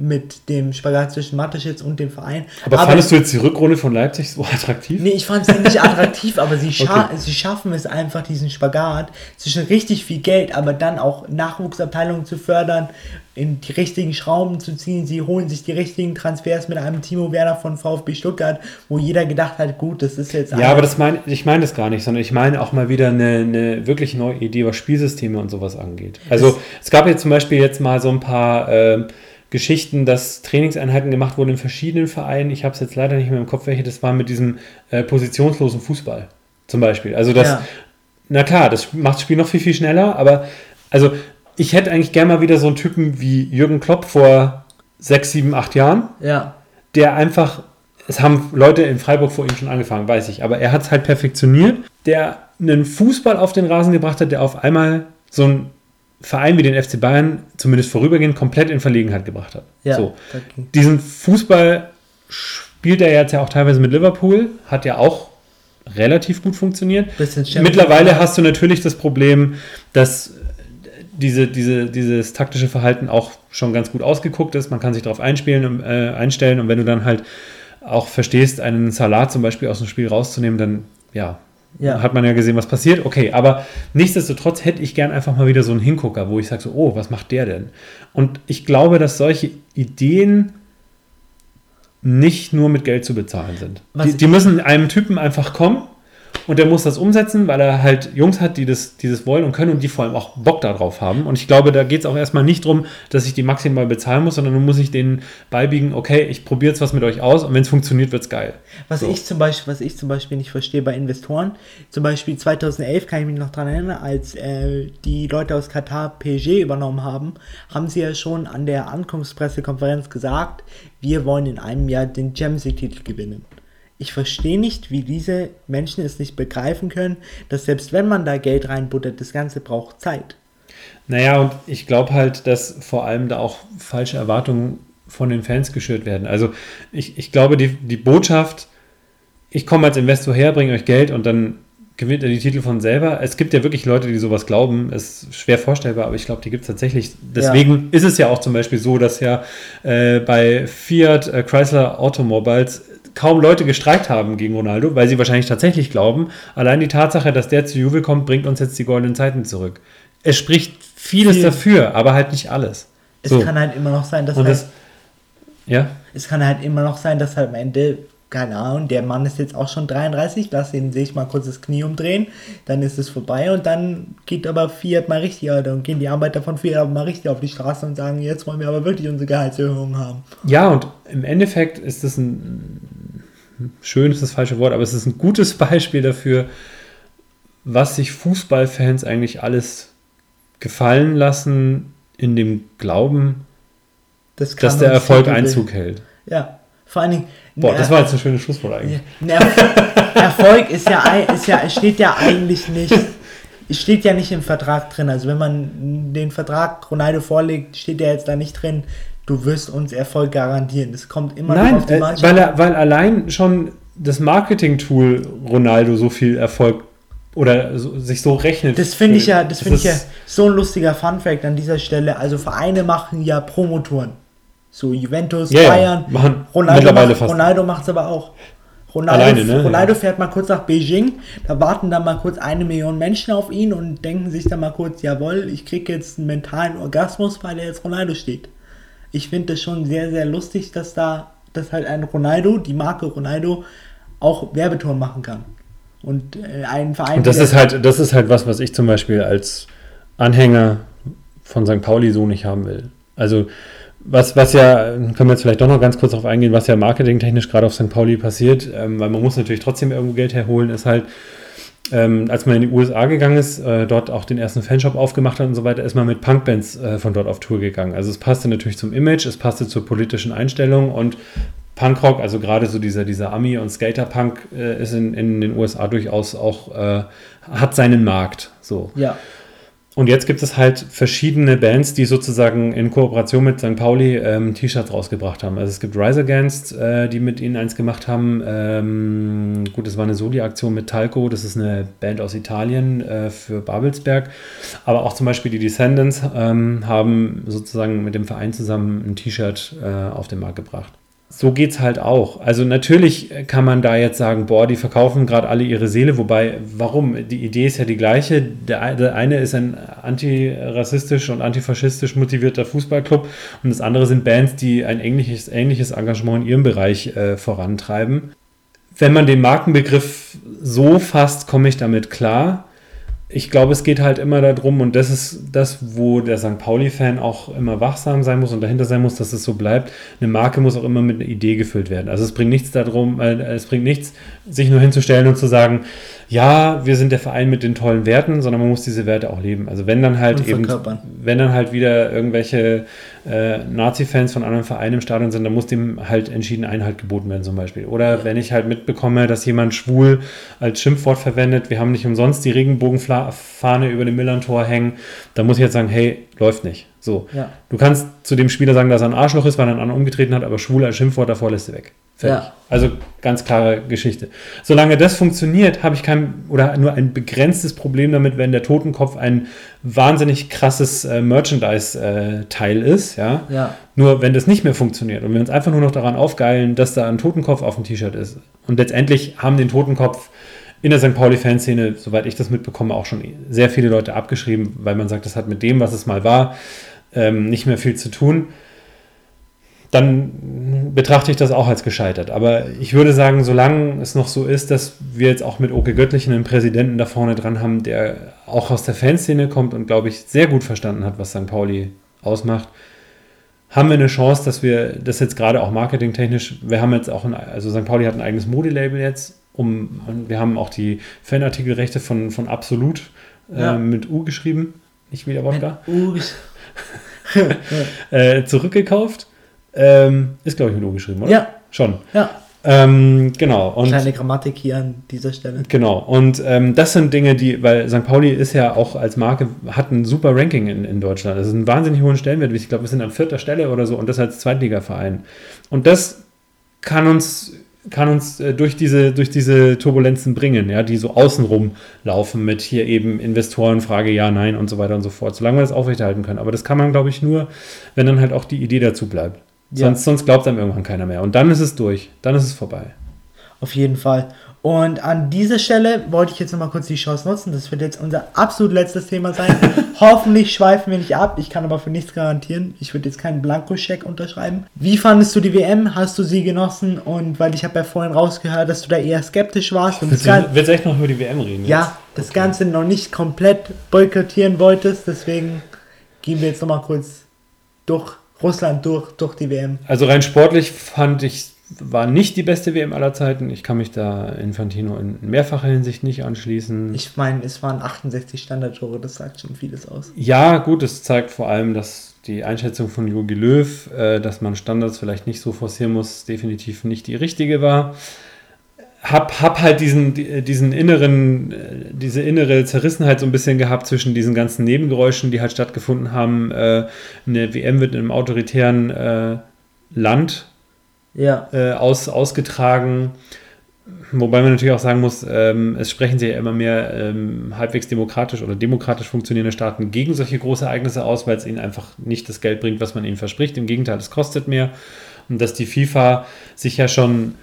mit dem Spagat zwischen Mateschitz und dem Verein. Aber, aber fandest du jetzt die Rückrunde von Leipzig so attraktiv? Nee, ich fand es nicht attraktiv, aber sie, scha okay. sie schaffen es einfach, diesen Spagat zwischen richtig viel Geld, aber dann auch Nachwuchsabteilungen zu fördern, in die richtigen Schrauben zu ziehen. Sie holen sich die richtigen Transfers mit einem Timo Werner von VfB Stuttgart, wo jeder gedacht hat, gut, das ist jetzt. Ja, aber das mein, ich meine das gar nicht, sondern ich meine auch mal wieder eine, eine wirklich neue Idee, was Spielsysteme und sowas angeht. Also es, es gab jetzt zum Beispiel jetzt mal so ein paar. Äh, Geschichten, dass Trainingseinheiten gemacht wurden in verschiedenen Vereinen. Ich habe es jetzt leider nicht mehr im Kopf, welche das war mit diesem äh, positionslosen Fußball zum Beispiel. Also das, ja. na klar, das macht das Spiel noch viel, viel schneller, aber also ich hätte eigentlich gerne mal wieder so einen Typen wie Jürgen Klopp vor sechs, sieben, acht Jahren, ja. der einfach es haben Leute in Freiburg vor ihm schon angefangen, weiß ich. Aber er hat es halt perfektioniert, der einen Fußball auf den Rasen gebracht hat, der auf einmal so ein Verein wie den FC Bayern zumindest vorübergehend komplett in Verlegenheit gebracht hat. Ja, so. Diesen Fußball spielt er jetzt ja auch teilweise mit Liverpool, hat ja auch relativ gut funktioniert. Mittlerweile hast du natürlich das Problem, dass diese, diese, dieses taktische Verhalten auch schon ganz gut ausgeguckt ist. Man kann sich darauf einspielen, äh, einstellen und wenn du dann halt auch verstehst, einen Salat zum Beispiel aus dem Spiel rauszunehmen, dann ja, ja. Hat man ja gesehen, was passiert. Okay, aber nichtsdestotrotz hätte ich gern einfach mal wieder so einen Hingucker, wo ich sage so, oh, was macht der denn? Und ich glaube, dass solche Ideen nicht nur mit Geld zu bezahlen sind. Die, die, müssen einem Typen einfach kommen und der muss das umsetzen, weil er halt Jungs hat, die das, dieses wollen und können und die vor allem auch Bock darauf haben. Und ich glaube, da geht es auch erstmal nicht darum, dass ich die maximal bezahlen muss, sondern nun muss ich denen beibiegen, okay, ich probiere jetzt was mit euch aus und wenn es funktioniert, wird es geil. Was, so. ich zum Beispiel, was ich zum Beispiel nicht verstehe bei Investoren, zum Beispiel 2011 kann ich mich noch daran erinnern, als äh, die Leute aus Katar PSG übernommen haben, haben sie ja schon an der Ankunftspressekonferenz gesagt, wir wollen in einem Jahr den Champions League-Titel gewinnen ich verstehe nicht, wie diese Menschen es nicht begreifen können, dass selbst wenn man da Geld reinbuttert, das Ganze braucht Zeit. Naja, und ich glaube halt, dass vor allem da auch falsche Erwartungen von den Fans geschürt werden. Also ich, ich glaube, die, die Botschaft, ich komme als Investor her, bringe euch Geld und dann gewinnt er die Titel von selber. Es gibt ja wirklich Leute, die sowas glauben. Ist schwer vorstellbar, aber ich glaube, die gibt es tatsächlich. Deswegen ja. ist es ja auch zum Beispiel so, dass ja äh, bei Fiat äh, Chrysler Automobiles kaum Leute gestreikt haben gegen Ronaldo, weil sie wahrscheinlich tatsächlich glauben, allein die Tatsache, dass der zu Juve kommt, bringt uns jetzt die goldenen Zeiten zurück. Es spricht vieles Viel. dafür, aber halt nicht alles. Es so. kann halt immer noch sein, dass halt, das, ja? es kann halt immer noch sein, dass halt am Ende keine Ahnung, der Mann ist jetzt auch schon 33, lass ihn sich mal kurz das Knie umdrehen, dann ist es vorbei und dann geht aber Fiat mal richtig, dann gehen die Arbeiter von Fiat mal richtig auf die Straße und sagen, jetzt wollen wir aber wirklich unsere Gehaltserhöhung haben. Ja, und im Endeffekt ist das ein schön ist das falsche Wort, aber es ist ein gutes Beispiel dafür, was sich Fußballfans eigentlich alles gefallen lassen in dem Glauben, das dass der Erfolg Einzug hält. Ja, vor allen Dingen. Boah, das war jetzt ein schönes Schlusswort eigentlich. Erfolg ist ja, ist ja, steht ja eigentlich nicht, steht ja nicht im Vertrag drin. Also wenn man den Vertrag Ronaldo vorlegt, steht ja jetzt da nicht drin, du wirst uns Erfolg garantieren. Es kommt immer Nein, auf die Mannschaft. Äh, weil, er, weil allein schon das Marketing-Tool Ronaldo so viel Erfolg oder so, sich so rechnet. Das finde ich ja, das, finde ich ja so ein lustiger Funfact an dieser Stelle. Also Vereine machen ja Promotouren. So Juventus, yeah, Bayern, machen Ronaldo macht, Ronaldo macht es aber auch. Ronaldo, Alleine, ne? Ronaldo fährt mal kurz nach Beijing, da warten dann mal kurz eine Million Menschen auf ihn und denken sich dann mal kurz, jawohl, ich kriege jetzt einen mentalen Orgasmus, weil er jetzt Ronaldo steht. Ich finde es schon sehr, sehr lustig, dass da, dass halt ein Ronaldo, die Marke Ronaldo, auch Werbetouren machen kann. Und äh, ein Verein. Und das ist halt, das ist halt was, was ich zum Beispiel als Anhänger von St. Pauli so nicht haben will. Also was, was ja, können wir jetzt vielleicht doch noch ganz kurz darauf eingehen, was ja marketingtechnisch gerade auf St. Pauli passiert, ähm, weil man muss natürlich trotzdem irgendwo Geld herholen, ist halt, ähm, als man in die USA gegangen ist, äh, dort auch den ersten Fanshop aufgemacht hat und so weiter, ist man mit Punkbands äh, von dort auf Tour gegangen. Also es passte natürlich zum Image, es passte zur politischen Einstellung und Punkrock, also gerade so dieser, dieser Ami- und Skaterpunk äh, ist in, in den USA durchaus auch, äh, hat seinen Markt. So. Ja. Und jetzt gibt es halt verschiedene Bands, die sozusagen in Kooperation mit St. Pauli ähm, T-Shirts rausgebracht haben. Also es gibt Rise Against, äh, die mit ihnen eins gemacht haben. Ähm, gut, es war eine Soli-Aktion mit Talco, das ist eine Band aus Italien äh, für Babelsberg. Aber auch zum Beispiel die Descendants ähm, haben sozusagen mit dem Verein zusammen ein T-Shirt äh, auf den Markt gebracht so geht es halt auch. Also natürlich kann man da jetzt sagen, boah, die verkaufen gerade alle ihre Seele, wobei, warum? Die Idee ist ja die gleiche. Der, der eine ist ein antirassistisch und antifaschistisch motivierter Fußballclub und das andere sind Bands, die ein ähnliches, ähnliches Engagement in ihrem Bereich äh, vorantreiben. Wenn man den Markenbegriff so fasst, komme ich damit klar. Ich glaube, es geht halt immer darum, und das ist das, wo der St. Pauli-Fan auch immer wachsam sein muss und dahinter sein muss, dass es so bleibt. Eine Marke muss auch immer mit einer Idee gefüllt werden. Also es bringt nichts darum, äh, es bringt nichts, sich nur hinzustellen und zu sagen, ja, wir sind der Verein mit den tollen Werten, sondern man muss diese Werte auch leben. Also wenn dann halt eben, wenn dann halt wieder irgendwelche äh, Nazi-Fans von anderen Vereinen im Stadion sind, dann muss dem halt entschieden Einhalt geboten werden zum Beispiel. Oder wenn ich halt mitbekomme, dass jemand schwul als Schimpfwort verwendet, wir haben nicht umsonst die Regenbogenfahne über dem Millantor hängen, dann muss ich jetzt sagen, hey, läuft nicht. So. Ja. Du kannst zu dem Spieler sagen, dass er ein Arschloch ist, weil er einen anderen umgetreten hat, aber schwul als Schimpfwort davor lässt du weg. Fertig. Ja. Also ganz klare Geschichte. Solange das funktioniert, habe ich kein oder nur ein begrenztes Problem damit, wenn der Totenkopf ein wahnsinnig krasses äh, Merchandise-Teil äh, ist. Ja? ja. Nur wenn das nicht mehr funktioniert und wir uns einfach nur noch daran aufgeilen, dass da ein Totenkopf auf dem T-Shirt ist. Und letztendlich haben den Totenkopf in der St. Pauli-Fanszene, soweit ich das mitbekomme, auch schon sehr viele Leute abgeschrieben, weil man sagt, das hat mit dem, was es mal war, ähm, nicht mehr viel zu tun dann betrachte ich das auch als gescheitert. Aber ich würde sagen, solange es noch so ist, dass wir jetzt auch mit Oke Göttlichen einen Präsidenten da vorne dran haben, der auch aus der Fanszene kommt und, glaube ich, sehr gut verstanden hat, was St. Pauli ausmacht, haben wir eine Chance, dass wir das jetzt gerade auch marketingtechnisch, wir haben jetzt auch, ein, also St. Pauli hat ein eigenes Modelabel jetzt, um, wir haben auch die Fanartikelrechte von, von Absolut äh, ja. mit U geschrieben, nicht wieder Wodka. U. äh, zurückgekauft ähm, ist, glaube ich, mit U geschrieben, oder? Ja. Schon. Ja. Ähm, genau. Und, Kleine Grammatik hier an dieser Stelle. Genau. Und ähm, das sind Dinge, die, weil St. Pauli ist ja auch als Marke, hat ein super Ranking in, in Deutschland. Das ist ein wahnsinnig hohen Stellenwert. Ich glaube, wir sind an vierter Stelle oder so und das als Zweitligaverein. Und das kann uns kann uns äh, durch, diese, durch diese Turbulenzen bringen, ja, die so außenrum laufen mit hier eben Investorenfrage, ja, nein und so weiter und so fort, solange wir das aufrechterhalten können. Aber das kann man, glaube ich, nur, wenn dann halt auch die Idee dazu bleibt. Ja. Sonst, sonst glaubt einem irgendwann keiner mehr. Und dann ist es durch. Dann ist es vorbei. Auf jeden Fall. Und an dieser Stelle wollte ich jetzt nochmal kurz die Chance nutzen. Das wird jetzt unser absolut letztes Thema sein. Hoffentlich schweifen wir nicht ab. Ich kann aber für nichts garantieren. Ich würde jetzt keinen Blankoscheck unterschreiben. Wie fandest du die WM? Hast du sie genossen? Und weil ich habe ja vorhin rausgehört, dass du da eher skeptisch warst. Und willst, du, willst du echt noch über die WM reden? Ja, das okay. Ganze noch nicht komplett boykottieren wolltest. Deswegen gehen wir jetzt nochmal kurz durch Russland durch, durch die WM. Also rein sportlich fand ich, war nicht die beste WM aller Zeiten. Ich kann mich da Infantino in mehrfacher Hinsicht nicht anschließen. Ich meine, es waren 68 Standardtore, das sagt schon vieles aus. Ja, gut, es zeigt vor allem, dass die Einschätzung von Jogi Löw, äh, dass man Standards vielleicht nicht so forcieren muss, definitiv nicht die richtige war hab, hab halt diesen, diesen inneren, diese innere Zerrissenheit so ein bisschen gehabt zwischen diesen ganzen Nebengeräuschen, die halt stattgefunden haben. Äh, eine WM wird in einem autoritären äh, Land ja. äh, aus, ausgetragen. Wobei man natürlich auch sagen muss, ähm, es sprechen sich ja immer mehr ähm, halbwegs demokratisch oder demokratisch funktionierende Staaten gegen solche große Ereignisse aus, weil es ihnen einfach nicht das Geld bringt, was man ihnen verspricht. Im Gegenteil, es kostet mehr. Und dass die FIFA sich ja schon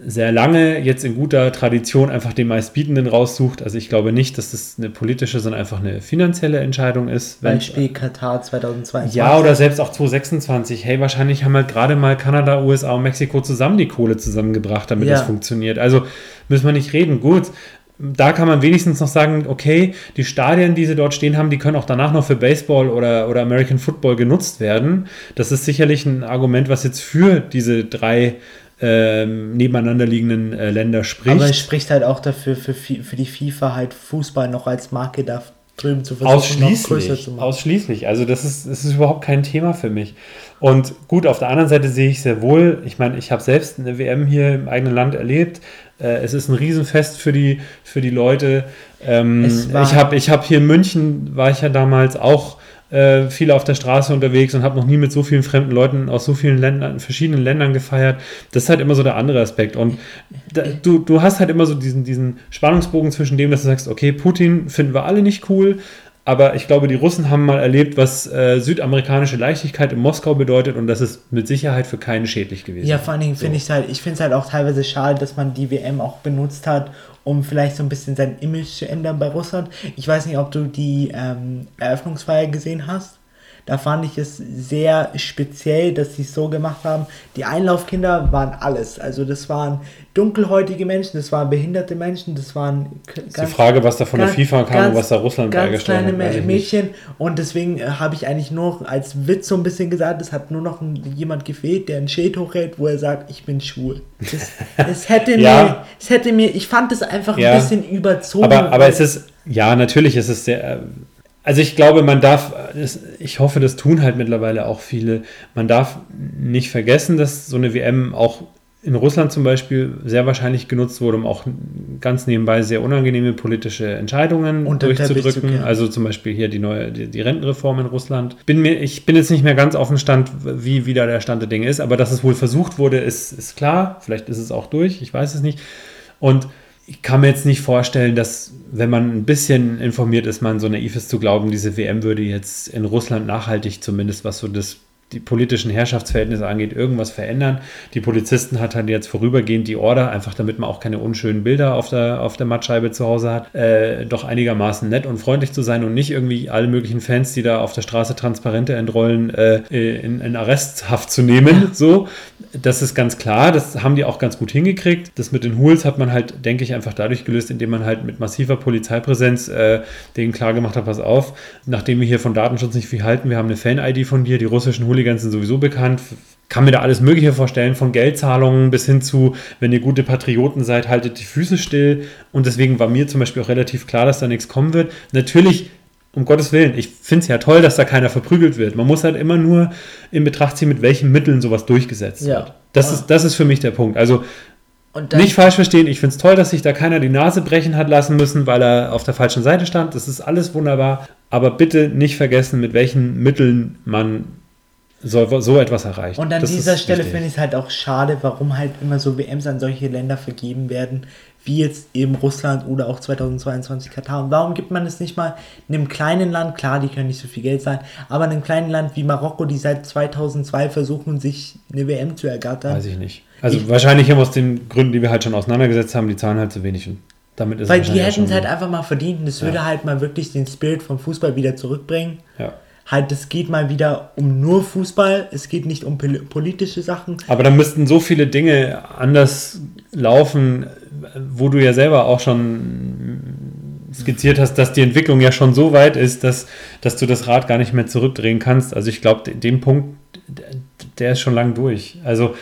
sehr lange jetzt in guter Tradition einfach den meistbietenden raussucht. Also ich glaube nicht, dass das eine politische, sondern einfach eine finanzielle Entscheidung ist. Beispiel Katar 2022. Ja, oder selbst auch 2026. Hey, wahrscheinlich haben halt gerade mal Kanada, USA und Mexiko zusammen die Kohle zusammengebracht, damit ja. das funktioniert. Also müssen wir nicht reden. Gut, da kann man wenigstens noch sagen, okay, die Stadien, die sie dort stehen haben, die können auch danach noch für Baseball oder, oder American Football genutzt werden. Das ist sicherlich ein Argument, was jetzt für diese drei ähm, nebeneinander liegenden äh, Länder spricht. Aber es spricht halt auch dafür, für, für die FIFA halt Fußball noch als Marke da drüben zu versuchen, ausschließlich, größer zu machen. Ausschließlich. Also das ist, das ist überhaupt kein Thema für mich. Und gut, auf der anderen Seite sehe ich sehr wohl, ich meine, ich habe selbst eine WM hier im eigenen Land erlebt. Äh, es ist ein Riesenfest für die, für die Leute. Ähm, ich habe ich hab hier in München, war ich ja damals auch äh, viel auf der Straße unterwegs und habe noch nie mit so vielen fremden Leuten aus so vielen Ländern, verschiedenen Ländern gefeiert. Das ist halt immer so der andere Aspekt. Und da, du, du hast halt immer so diesen, diesen Spannungsbogen zwischen dem, dass du sagst, okay, Putin finden wir alle nicht cool, aber ich glaube, die Russen haben mal erlebt, was äh, südamerikanische Leichtigkeit in Moskau bedeutet und das ist mit Sicherheit für keinen schädlich gewesen. Ja, vor allen Dingen so. finde ich halt, ich finde es halt auch teilweise schade, dass man die WM auch benutzt hat, um vielleicht so ein bisschen sein Image zu ändern bei Russland. Ich weiß nicht, ob du die ähm, Eröffnungsfeier gesehen hast. Da fand ich es sehr speziell, dass sie es so gemacht haben. Die Einlaufkinder waren alles. Also das waren dunkelhäutige Menschen, das waren behinderte Menschen, das waren ganz, die Frage, was da von ganz, der FIFA kam ganz, und was da Russland beigestellt hat. kleine Mädchen und deswegen äh, habe ich eigentlich nur als Witz so ein bisschen gesagt, es hat nur noch ein, jemand gefehlt, der ein Schild hochhält, wo er sagt, ich bin schwul. Das, es hätte ja. mir, es hätte mir, ich fand es einfach ja. ein bisschen überzogen. Aber, aber es ist, ja, natürlich ist es sehr also ich glaube, man darf, ich hoffe, das tun halt mittlerweile auch viele, man darf nicht vergessen, dass so eine WM auch in Russland zum Beispiel sehr wahrscheinlich genutzt wurde, um auch ganz nebenbei sehr unangenehme politische Entscheidungen Unter durchzudrücken. Also zum Beispiel hier die neue die, die, Rentenreform in Russland. Bin mir, ich bin jetzt nicht mehr ganz auf dem Stand, wie wieder der Stand der Dinge ist, aber dass es wohl versucht wurde, ist, ist klar. Vielleicht ist es auch durch, ich weiß es nicht. Und ich kann mir jetzt nicht vorstellen, dass, wenn man ein bisschen informiert ist, man so naiv ist zu glauben, diese WM würde jetzt in Russland nachhaltig zumindest, was so das die politischen Herrschaftsverhältnisse angeht, irgendwas verändern. Die Polizisten hat halt jetzt vorübergehend die Order, einfach damit man auch keine unschönen Bilder auf der, auf der Mattscheibe zu Hause hat, äh, doch einigermaßen nett und freundlich zu sein und nicht irgendwie alle möglichen Fans, die da auf der Straße Transparente entrollen, äh, in, in Arresthaft zu nehmen. So, das ist ganz klar. Das haben die auch ganz gut hingekriegt. Das mit den Hools hat man halt, denke ich, einfach dadurch gelöst, indem man halt mit massiver Polizeipräsenz äh, denen klar gemacht hat, pass auf, nachdem wir hier von Datenschutz nicht viel halten, wir haben eine Fan-ID von dir, die russischen Hooligans Hooligans sind sowieso bekannt. Kann mir da alles Mögliche vorstellen, von Geldzahlungen bis hin zu, wenn ihr gute Patrioten seid, haltet die Füße still. Und deswegen war mir zum Beispiel auch relativ klar, dass da nichts kommen wird. Natürlich um Gottes Willen, ich finde es ja toll, dass da keiner verprügelt wird. Man muss halt immer nur in Betracht ziehen, mit welchen Mitteln sowas durchgesetzt ja. wird. Das, ja. ist, das ist für mich der Punkt. Also nicht falsch verstehen, ich finde es toll, dass sich da keiner die Nase brechen hat lassen müssen, weil er auf der falschen Seite stand. Das ist alles wunderbar. Aber bitte nicht vergessen, mit welchen Mitteln man so, so etwas erreicht. Und an das dieser Stelle finde ich es halt auch schade, warum halt immer so WMs an solche Länder vergeben werden, wie jetzt eben Russland oder auch 2022 Katar. Und warum gibt man es nicht mal einem kleinen Land, klar, die können nicht so viel Geld sein, aber einem kleinen Land wie Marokko, die seit 2002 versuchen, sich eine WM zu ergattern? Weiß ich nicht. Also ich, wahrscheinlich aus den Gründen, die wir halt schon auseinandergesetzt haben, die zahlen halt zu wenig. Und damit ist Weil die hätten es halt einfach mal verdient und das ja. würde halt mal wirklich den Spirit vom Fußball wieder zurückbringen. Ja halt, es geht mal wieder um nur Fußball, es geht nicht um politische Sachen. Aber da müssten so viele Dinge anders laufen, wo du ja selber auch schon skizziert hast, dass die Entwicklung ja schon so weit ist, dass, dass du das Rad gar nicht mehr zurückdrehen kannst. Also ich glaube, den Punkt, der ist schon lang durch. Also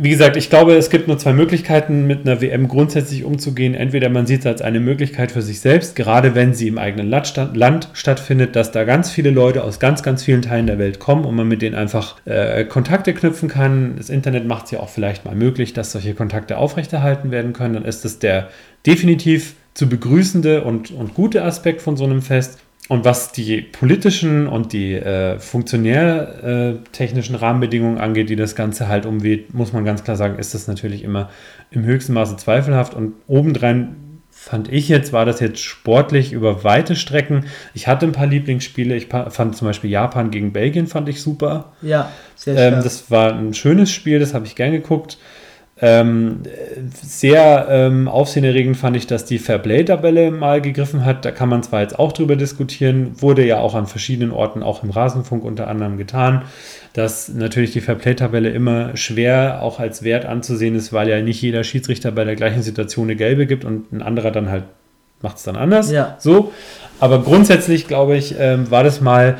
wie gesagt, ich glaube, es gibt nur zwei Möglichkeiten, mit einer WM grundsätzlich umzugehen. Entweder man sieht es als eine Möglichkeit für sich selbst, gerade wenn sie im eigenen Land, stattfindet, dass da ganz viele Leute aus ganz, ganz vielen Teilen der Welt kommen und man mit denen einfach äh, Kontakte knüpfen kann. Das Internet macht es ja auch vielleicht mal möglich, dass solche Kontakte aufrechterhalten werden können. Dann ist das der definitiv zu begrüßende und, und gute Aspekt von so einem Fest. Und was die politischen und die äh, funktionärtechnischen äh, Rahmenbedingungen angeht, die das Ganze halt umweht, muss man ganz klar sagen, ist das natürlich immer im höchsten Maße zweifelhaft. Und obendrein fand ich jetzt, war das jetzt sportlich über weite Strecken. Ich hatte ein paar Lieblingsspiele. Ich fand zum Beispiel Japan gegen Belgien fand ich super. Ja, sehr schön. Ähm, das war ein schönes Spiel, das habe ich gern geguckt. Ähm, sehr ähm, aufsehenerregend fand ich, dass die Fairplay-Tabelle mal gegriffen hat. Da kann man zwar jetzt auch drüber diskutieren, wurde ja auch an verschiedenen Orten, auch im Rasenfunk unter anderem getan, dass natürlich die Fairplay-Tabelle immer schwer auch als Wert anzusehen ist, weil ja nicht jeder Schiedsrichter bei der gleichen Situation eine gelbe gibt und ein anderer dann halt macht es dann anders. Ja. So. Aber grundsätzlich, glaube ich, ähm, war das mal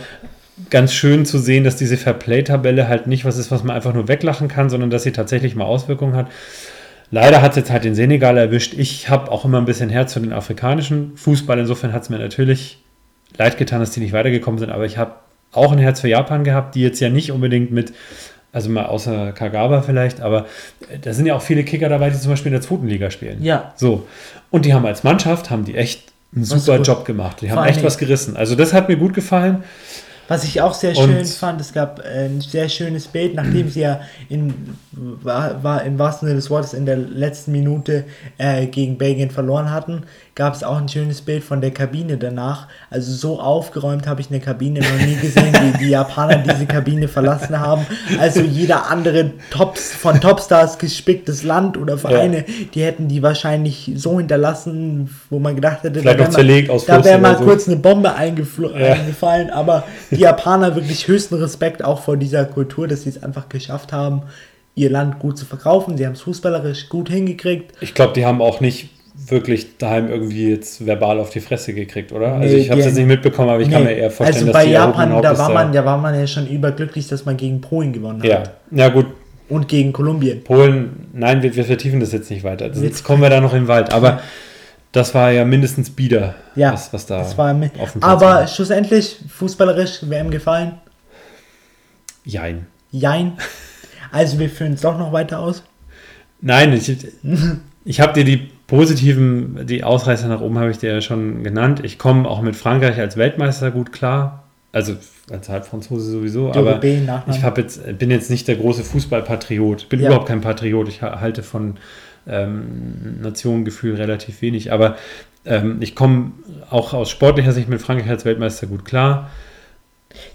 ganz schön zu sehen, dass diese Fairplay-Tabelle halt nicht was ist, was man einfach nur weglachen kann, sondern dass sie tatsächlich mal Auswirkungen hat. Leider hat es jetzt halt den Senegal erwischt. Ich habe auch immer ein bisschen Herz für den afrikanischen Fußball. Insofern hat es mir natürlich leid getan, dass die nicht weitergekommen sind. Aber ich habe auch ein Herz für Japan gehabt, die jetzt ja nicht unbedingt mit, also mal außer Kagawa vielleicht, aber da sind ja auch viele Kicker dabei, die zum Beispiel in der zweiten Liga spielen. Ja. So. Und die haben als Mannschaft, haben die echt einen super Job gemacht. Die haben echt was gerissen. Also das hat mir gut gefallen. Was ich auch sehr schön fand, es gab ein sehr schönes Bild, nachdem sie ja in, war, war im wahrsten Sinne des Wortes in der letzten Minute äh, gegen Belgien verloren hatten, gab es auch ein schönes Bild von der Kabine danach. Also so aufgeräumt habe ich eine Kabine noch nie gesehen, wie die Japaner diese Kabine verlassen haben. Also jeder andere Tops von Topstars gespicktes Land oder Vereine, ja. die hätten die wahrscheinlich so hinterlassen, wo man gedacht hätte, Vielleicht da wäre mal, da wär mal so. kurz eine Bombe ja. eingefallen. Aber die Japaner wirklich höchsten Respekt auch vor dieser Kultur, dass sie es einfach geschafft haben, ihr Land gut zu verkaufen. Sie haben es fußballerisch gut hingekriegt. Ich glaube, die haben auch nicht wirklich daheim irgendwie jetzt verbal auf die Fresse gekriegt, oder? Also nee, ich habe es jetzt nicht mitbekommen, aber ich nee. kann mir eher vorstellen, also bei dass Japan, da war man, da war man ja schon überglücklich, dass man gegen Polen gewonnen ja. hat. Ja, gut. Und gegen Kolumbien. Polen, nein, wir, wir vertiefen das jetzt nicht weiter. Also jetzt kommen wir da noch im Wald. Aber das war ja mindestens Bieder, ja, was, was da das war dem Aber war. schlussendlich, fußballerisch, WM gefallen? Jein. Jein. Also wir führen es doch noch weiter aus? Nein, ich, ich habe dir die positiven, die Ausreißer nach oben habe ich dir ja schon genannt. Ich komme auch mit Frankreich als Weltmeister gut klar. Also als Halbfranzose sowieso, aber B, ich jetzt, bin jetzt nicht der große Fußballpatriot. Ich bin ja. überhaupt kein Patriot. Ich halte von ähm, Nationengefühl relativ wenig. Aber ähm, ich komme auch aus sportlicher Sicht mit Frankreich als Weltmeister gut klar.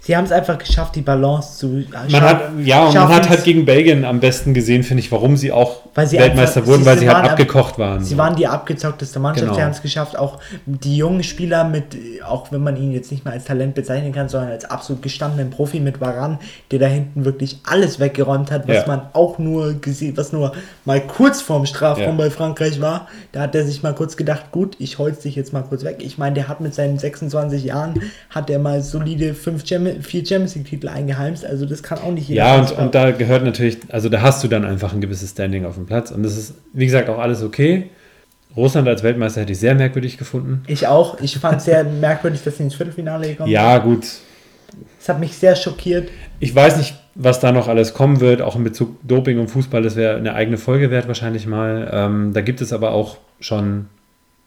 Sie haben es einfach geschafft, die Balance zu man hat Ja, und man hat halt gegen Belgien am besten gesehen, finde ich, warum sie auch sie Weltmeister einfach, wurden, weil sie, halt abgekocht waren. Sie waren die abgezockteste Mannschaft. Genau. Sie haben es geschafft, auch die jungen Spieler mit, auch wenn man ihn jetzt nicht mehr als Talent bezeichnen kann, sondern als absolut gestandenen Profi mit Varan, der da hinten wirklich alles weggeräumt hat, was ja. man auch nur gesehen, was nur mal kurz vorm Strafraum ja. bei Frankreich war. Da hat er sich mal kurz gedacht, gut, ich holz dich jetzt mal kurz weg. Ich meine, der hat mit seinen 26 Jahren, hat er mal solide fünf Champions, vier Champions League Titel eingeheimst. Also das kann auch nicht jeder. Ja, und, und da gehört natürlich, also da hast du dann einfach ein gewisses Standing auf dem Platz. Und das ist, wie gesagt, auch alles okay. Russland als Weltmeister hätte ich sehr merkwürdig gefunden. Ich auch. Ich fand es sehr merkwürdig, dass sie ins Viertelfinale gekommen sind. Ja, gut. Es hat mich sehr schockiert. Ich weiß nicht, was da noch alles kommen wird, auch in Bezug Doping und Fußball. Das wäre eine eigene Folge wert wahrscheinlich mal. Ähm, da gibt es aber auch schon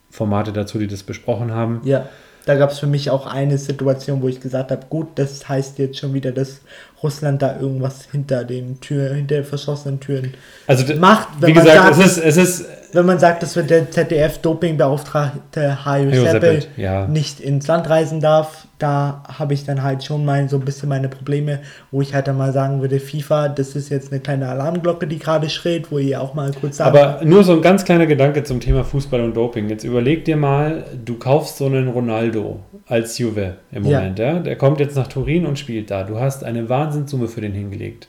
Formate dazu, die das besprochen haben. Ja da gab es für mich auch eine Situation, wo ich gesagt habe, gut, das heißt jetzt schon wieder, dass Russland da irgendwas hinter den Türen, hinter den verschlossenen Türen also, macht. Wenn wie gesagt, sagt, es ist, es ist wenn man sagt, dass der ZDF-Dopingbeauftragte Hajo Seppel ja. nicht ins Land reisen darf, da habe ich dann halt schon mal so ein bisschen meine Probleme, wo ich halt dann mal sagen würde, FIFA, das ist jetzt eine kleine Alarmglocke, die gerade schrillt, wo ihr auch mal kurz sagt. Aber nur so ein ganz kleiner Gedanke zum Thema Fußball und Doping. Jetzt überleg dir mal, du kaufst so einen Ronaldo als Juve im Moment, ja. ja? Der kommt jetzt nach Turin und spielt da. Du hast eine Wahnsinnssumme für den hingelegt.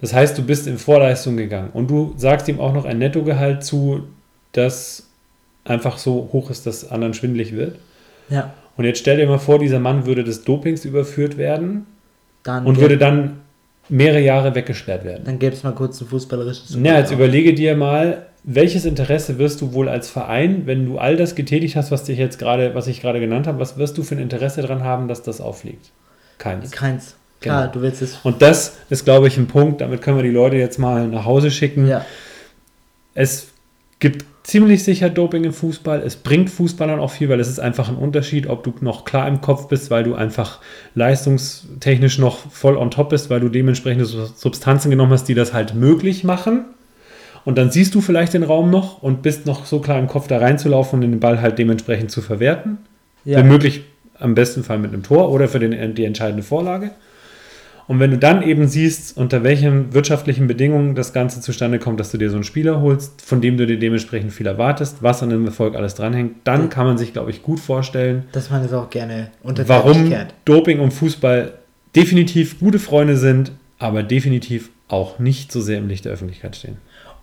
Das heißt, du bist in Vorleistung gegangen und du sagst ihm auch noch ein Nettogehalt zu, das einfach so hoch ist, dass anderen schwindlig wird. Ja. Und jetzt stell dir mal vor, dieser Mann würde des Dopings überführt werden dann und würde dann mehrere Jahre weggesperrt werden. Dann gäbe es mal kurz ein fußballerisches. Ja, jetzt überlege dir mal, welches Interesse wirst du wohl als Verein, wenn du all das getätigt hast, was dich jetzt gerade, was ich gerade genannt habe, was wirst du für ein Interesse daran haben, dass das auffliegt? Keins. Keins. Klar, genau. du willst es. Und das ist, glaube ich, ein Punkt, damit können wir die Leute jetzt mal nach Hause schicken. Ja. Es gibt ziemlich sicher Doping im Fußball. Es bringt Fußballern auch viel, weil es ist einfach ein Unterschied, ob du noch klar im Kopf bist, weil du einfach leistungstechnisch noch voll on top bist, weil du dementsprechende Substanzen genommen hast, die das halt möglich machen. Und dann siehst du vielleicht den Raum noch und bist noch so klar im Kopf da reinzulaufen und den Ball halt dementsprechend zu verwerten. Ja. Wenn möglich, am besten Fall mit einem Tor oder für den, die entscheidende Vorlage. Und wenn du dann eben siehst, unter welchen wirtschaftlichen Bedingungen das Ganze zustande kommt, dass du dir so einen Spieler holst, von dem du dir dementsprechend viel erwartest, was an dem Erfolg alles dranhängt, dann kann man sich, glaube ich, gut vorstellen, dass man es auch gerne unter Warum Doping und Fußball definitiv gute Freunde sind, aber definitiv auch nicht so sehr im Licht der Öffentlichkeit stehen.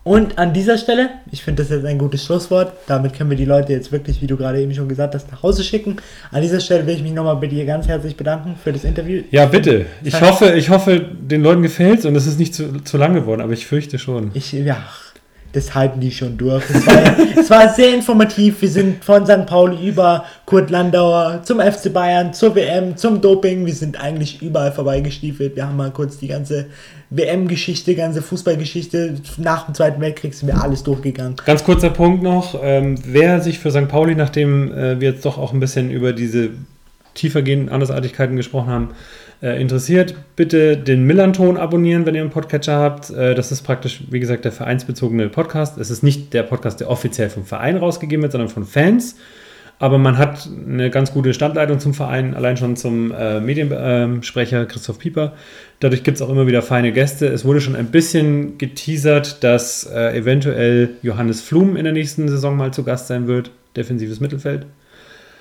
Und an dieser Stelle, ich finde das jetzt ein gutes Schlusswort, damit können wir die Leute jetzt wirklich, wie du gerade eben schon gesagt hast, nach Hause schicken. An dieser Stelle will ich mich nochmal bei dir ganz herzlich bedanken für das Interview. Ja, bitte. Ich hoffe, ich hoffe, den Leuten gefällt es und es ist nicht zu, zu lang geworden, aber ich fürchte schon. Ich, ja, das halten die schon durch. Es war, es war sehr informativ. Wir sind von St. Pauli über Kurt Landauer zum FC Bayern, zur WM, zum Doping. Wir sind eigentlich überall vorbeigestiefelt. Wir haben mal kurz die ganze WM-Geschichte, ganze Fußballgeschichte nach dem Zweiten Weltkrieg sind wir alles durchgegangen. Ganz kurzer Punkt noch. Ähm, wer sich für St. Pauli, nachdem äh, wir jetzt doch auch ein bisschen über diese tiefergehenden Andersartigkeiten gesprochen haben, äh, interessiert, bitte den Millanton abonnieren, wenn ihr einen Podcatcher habt. Äh, das ist praktisch, wie gesagt, der vereinsbezogene Podcast. Es ist nicht der Podcast, der offiziell vom Verein rausgegeben wird, sondern von Fans. Aber man hat eine ganz gute Standleitung zum Verein, allein schon zum äh, Mediensprecher Christoph Pieper. Dadurch gibt es auch immer wieder feine Gäste. Es wurde schon ein bisschen geteasert, dass äh, eventuell Johannes Flum in der nächsten Saison mal zu Gast sein wird. Defensives Mittelfeld.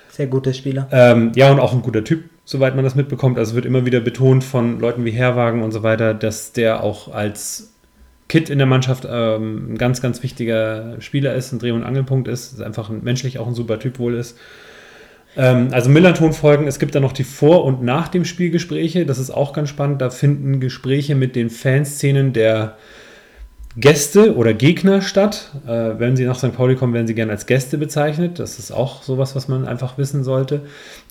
Sehr guter Spieler. Ähm, ja, und auch ein guter Typ, soweit man das mitbekommt. Also wird immer wieder betont von Leuten wie Herwagen und so weiter, dass der auch als Kit in der Mannschaft ähm, ein ganz, ganz wichtiger Spieler ist, ein Dreh- und Angelpunkt ist, ist einfach ein, menschlich auch ein super Typ wohl ist. Ähm, also Millerton folgen, es gibt dann noch die Vor- und Nach dem Spielgespräche, das ist auch ganz spannend. Da finden Gespräche mit den Fanszenen der Gäste oder Gegner statt. Äh, wenn sie nach St. Pauli kommen, werden sie gerne als Gäste bezeichnet. Das ist auch sowas, was man einfach wissen sollte.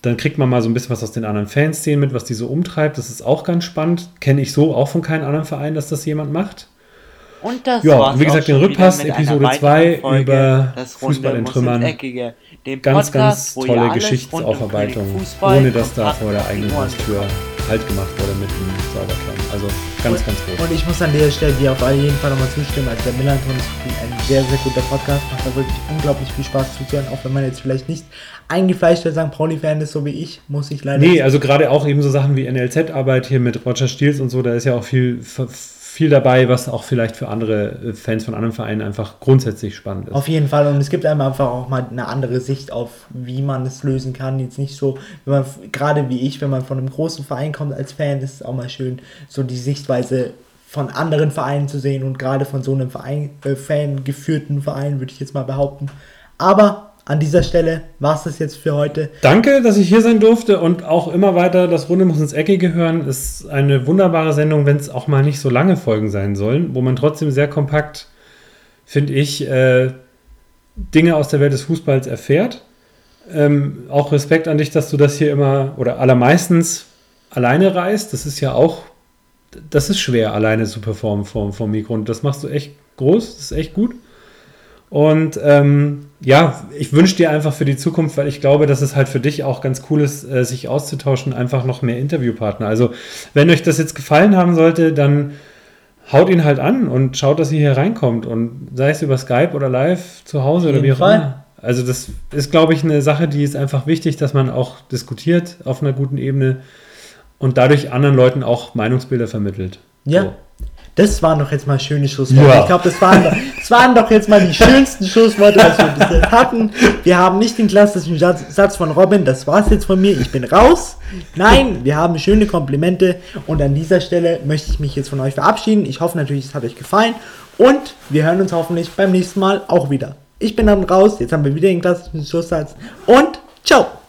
Dann kriegt man mal so ein bisschen was aus den anderen Fanszenen mit, was die so umtreibt. Das ist auch ganz spannend. Kenne ich so auch von keinem anderen Verein, dass das jemand macht. Und das ja, war's wie gesagt, den Rückpass, Episode 2 über Fußball in Trümmern. Ganz, ganz tolle Geschichtsaufarbeitung, ohne dass da vor der eigenen Haustür Halt gemacht wurde mit dem Sauberkern. Also ganz, und, ganz groß. Und ich muss an dieser Stelle dir auf jeden Fall nochmal zustimmen. Also der Millanton ist ein sehr, sehr guter Podcast. Macht da wirklich unglaublich viel Spaß zuzuhören. Auch wenn man jetzt vielleicht nicht eingefleischter St. Pauli-Fan ist, so wie ich, muss ich leider Nee, also gerade auch eben so Sachen wie NLZ-Arbeit hier mit Roger Stiels und so, da ist ja auch viel viel dabei, was auch vielleicht für andere äh, Fans von anderen Vereinen einfach grundsätzlich spannend ist. Auf jeden Fall und es gibt einem einfach auch mal eine andere Sicht auf, wie man es lösen kann. Jetzt nicht so, wenn man gerade wie ich, wenn man von einem großen Verein kommt als Fan, ist es auch mal schön, so die Sichtweise von anderen Vereinen zu sehen und gerade von so einem Verein, äh, Fan geführten Verein, würde ich jetzt mal behaupten. Aber an dieser Stelle war es das jetzt für heute. Danke, dass ich hier sein durfte und auch immer weiter das Runde muss ins Eckige hören. Ist eine wunderbare Sendung, wenn es auch mal nicht so lange Folgen sein sollen, wo man trotzdem sehr kompakt, finde ich, äh, Dinge aus der Welt des Fußballs erfährt. Ähm, auch Respekt an dich, dass du das hier immer oder allermeistens alleine reist. Das ist ja auch, das ist schwer, alleine zu performen vor, vor Mikro. Und das machst du echt groß, das ist echt gut. Und ähm, ja, ich wünsche dir einfach für die Zukunft, weil ich glaube, dass es halt für dich auch ganz cool ist, äh, sich auszutauschen, einfach noch mehr Interviewpartner. Also, wenn euch das jetzt gefallen haben sollte, dann haut ihn halt an und schaut, dass ihr hier reinkommt. Und sei es über Skype oder live zu Hause oder wie auch immer. Also, das ist, glaube ich, eine Sache, die ist einfach wichtig, dass man auch diskutiert auf einer guten Ebene und dadurch anderen Leuten auch Meinungsbilder vermittelt. Ja. So. Das waren doch jetzt mal schöne Schlussworte. Ja. Ich glaube, das, waren doch, das waren doch jetzt mal die schönsten Schlussworte, die wir bis jetzt hatten. Wir haben nicht den klassischen Satz von Robin, das war's jetzt von mir, ich bin raus. Nein, wir haben schöne Komplimente und an dieser Stelle möchte ich mich jetzt von euch verabschieden. Ich hoffe natürlich, es hat euch gefallen und wir hören uns hoffentlich beim nächsten Mal auch wieder. Ich bin dann raus, jetzt haben wir wieder den klassischen Schlusssatz und ciao!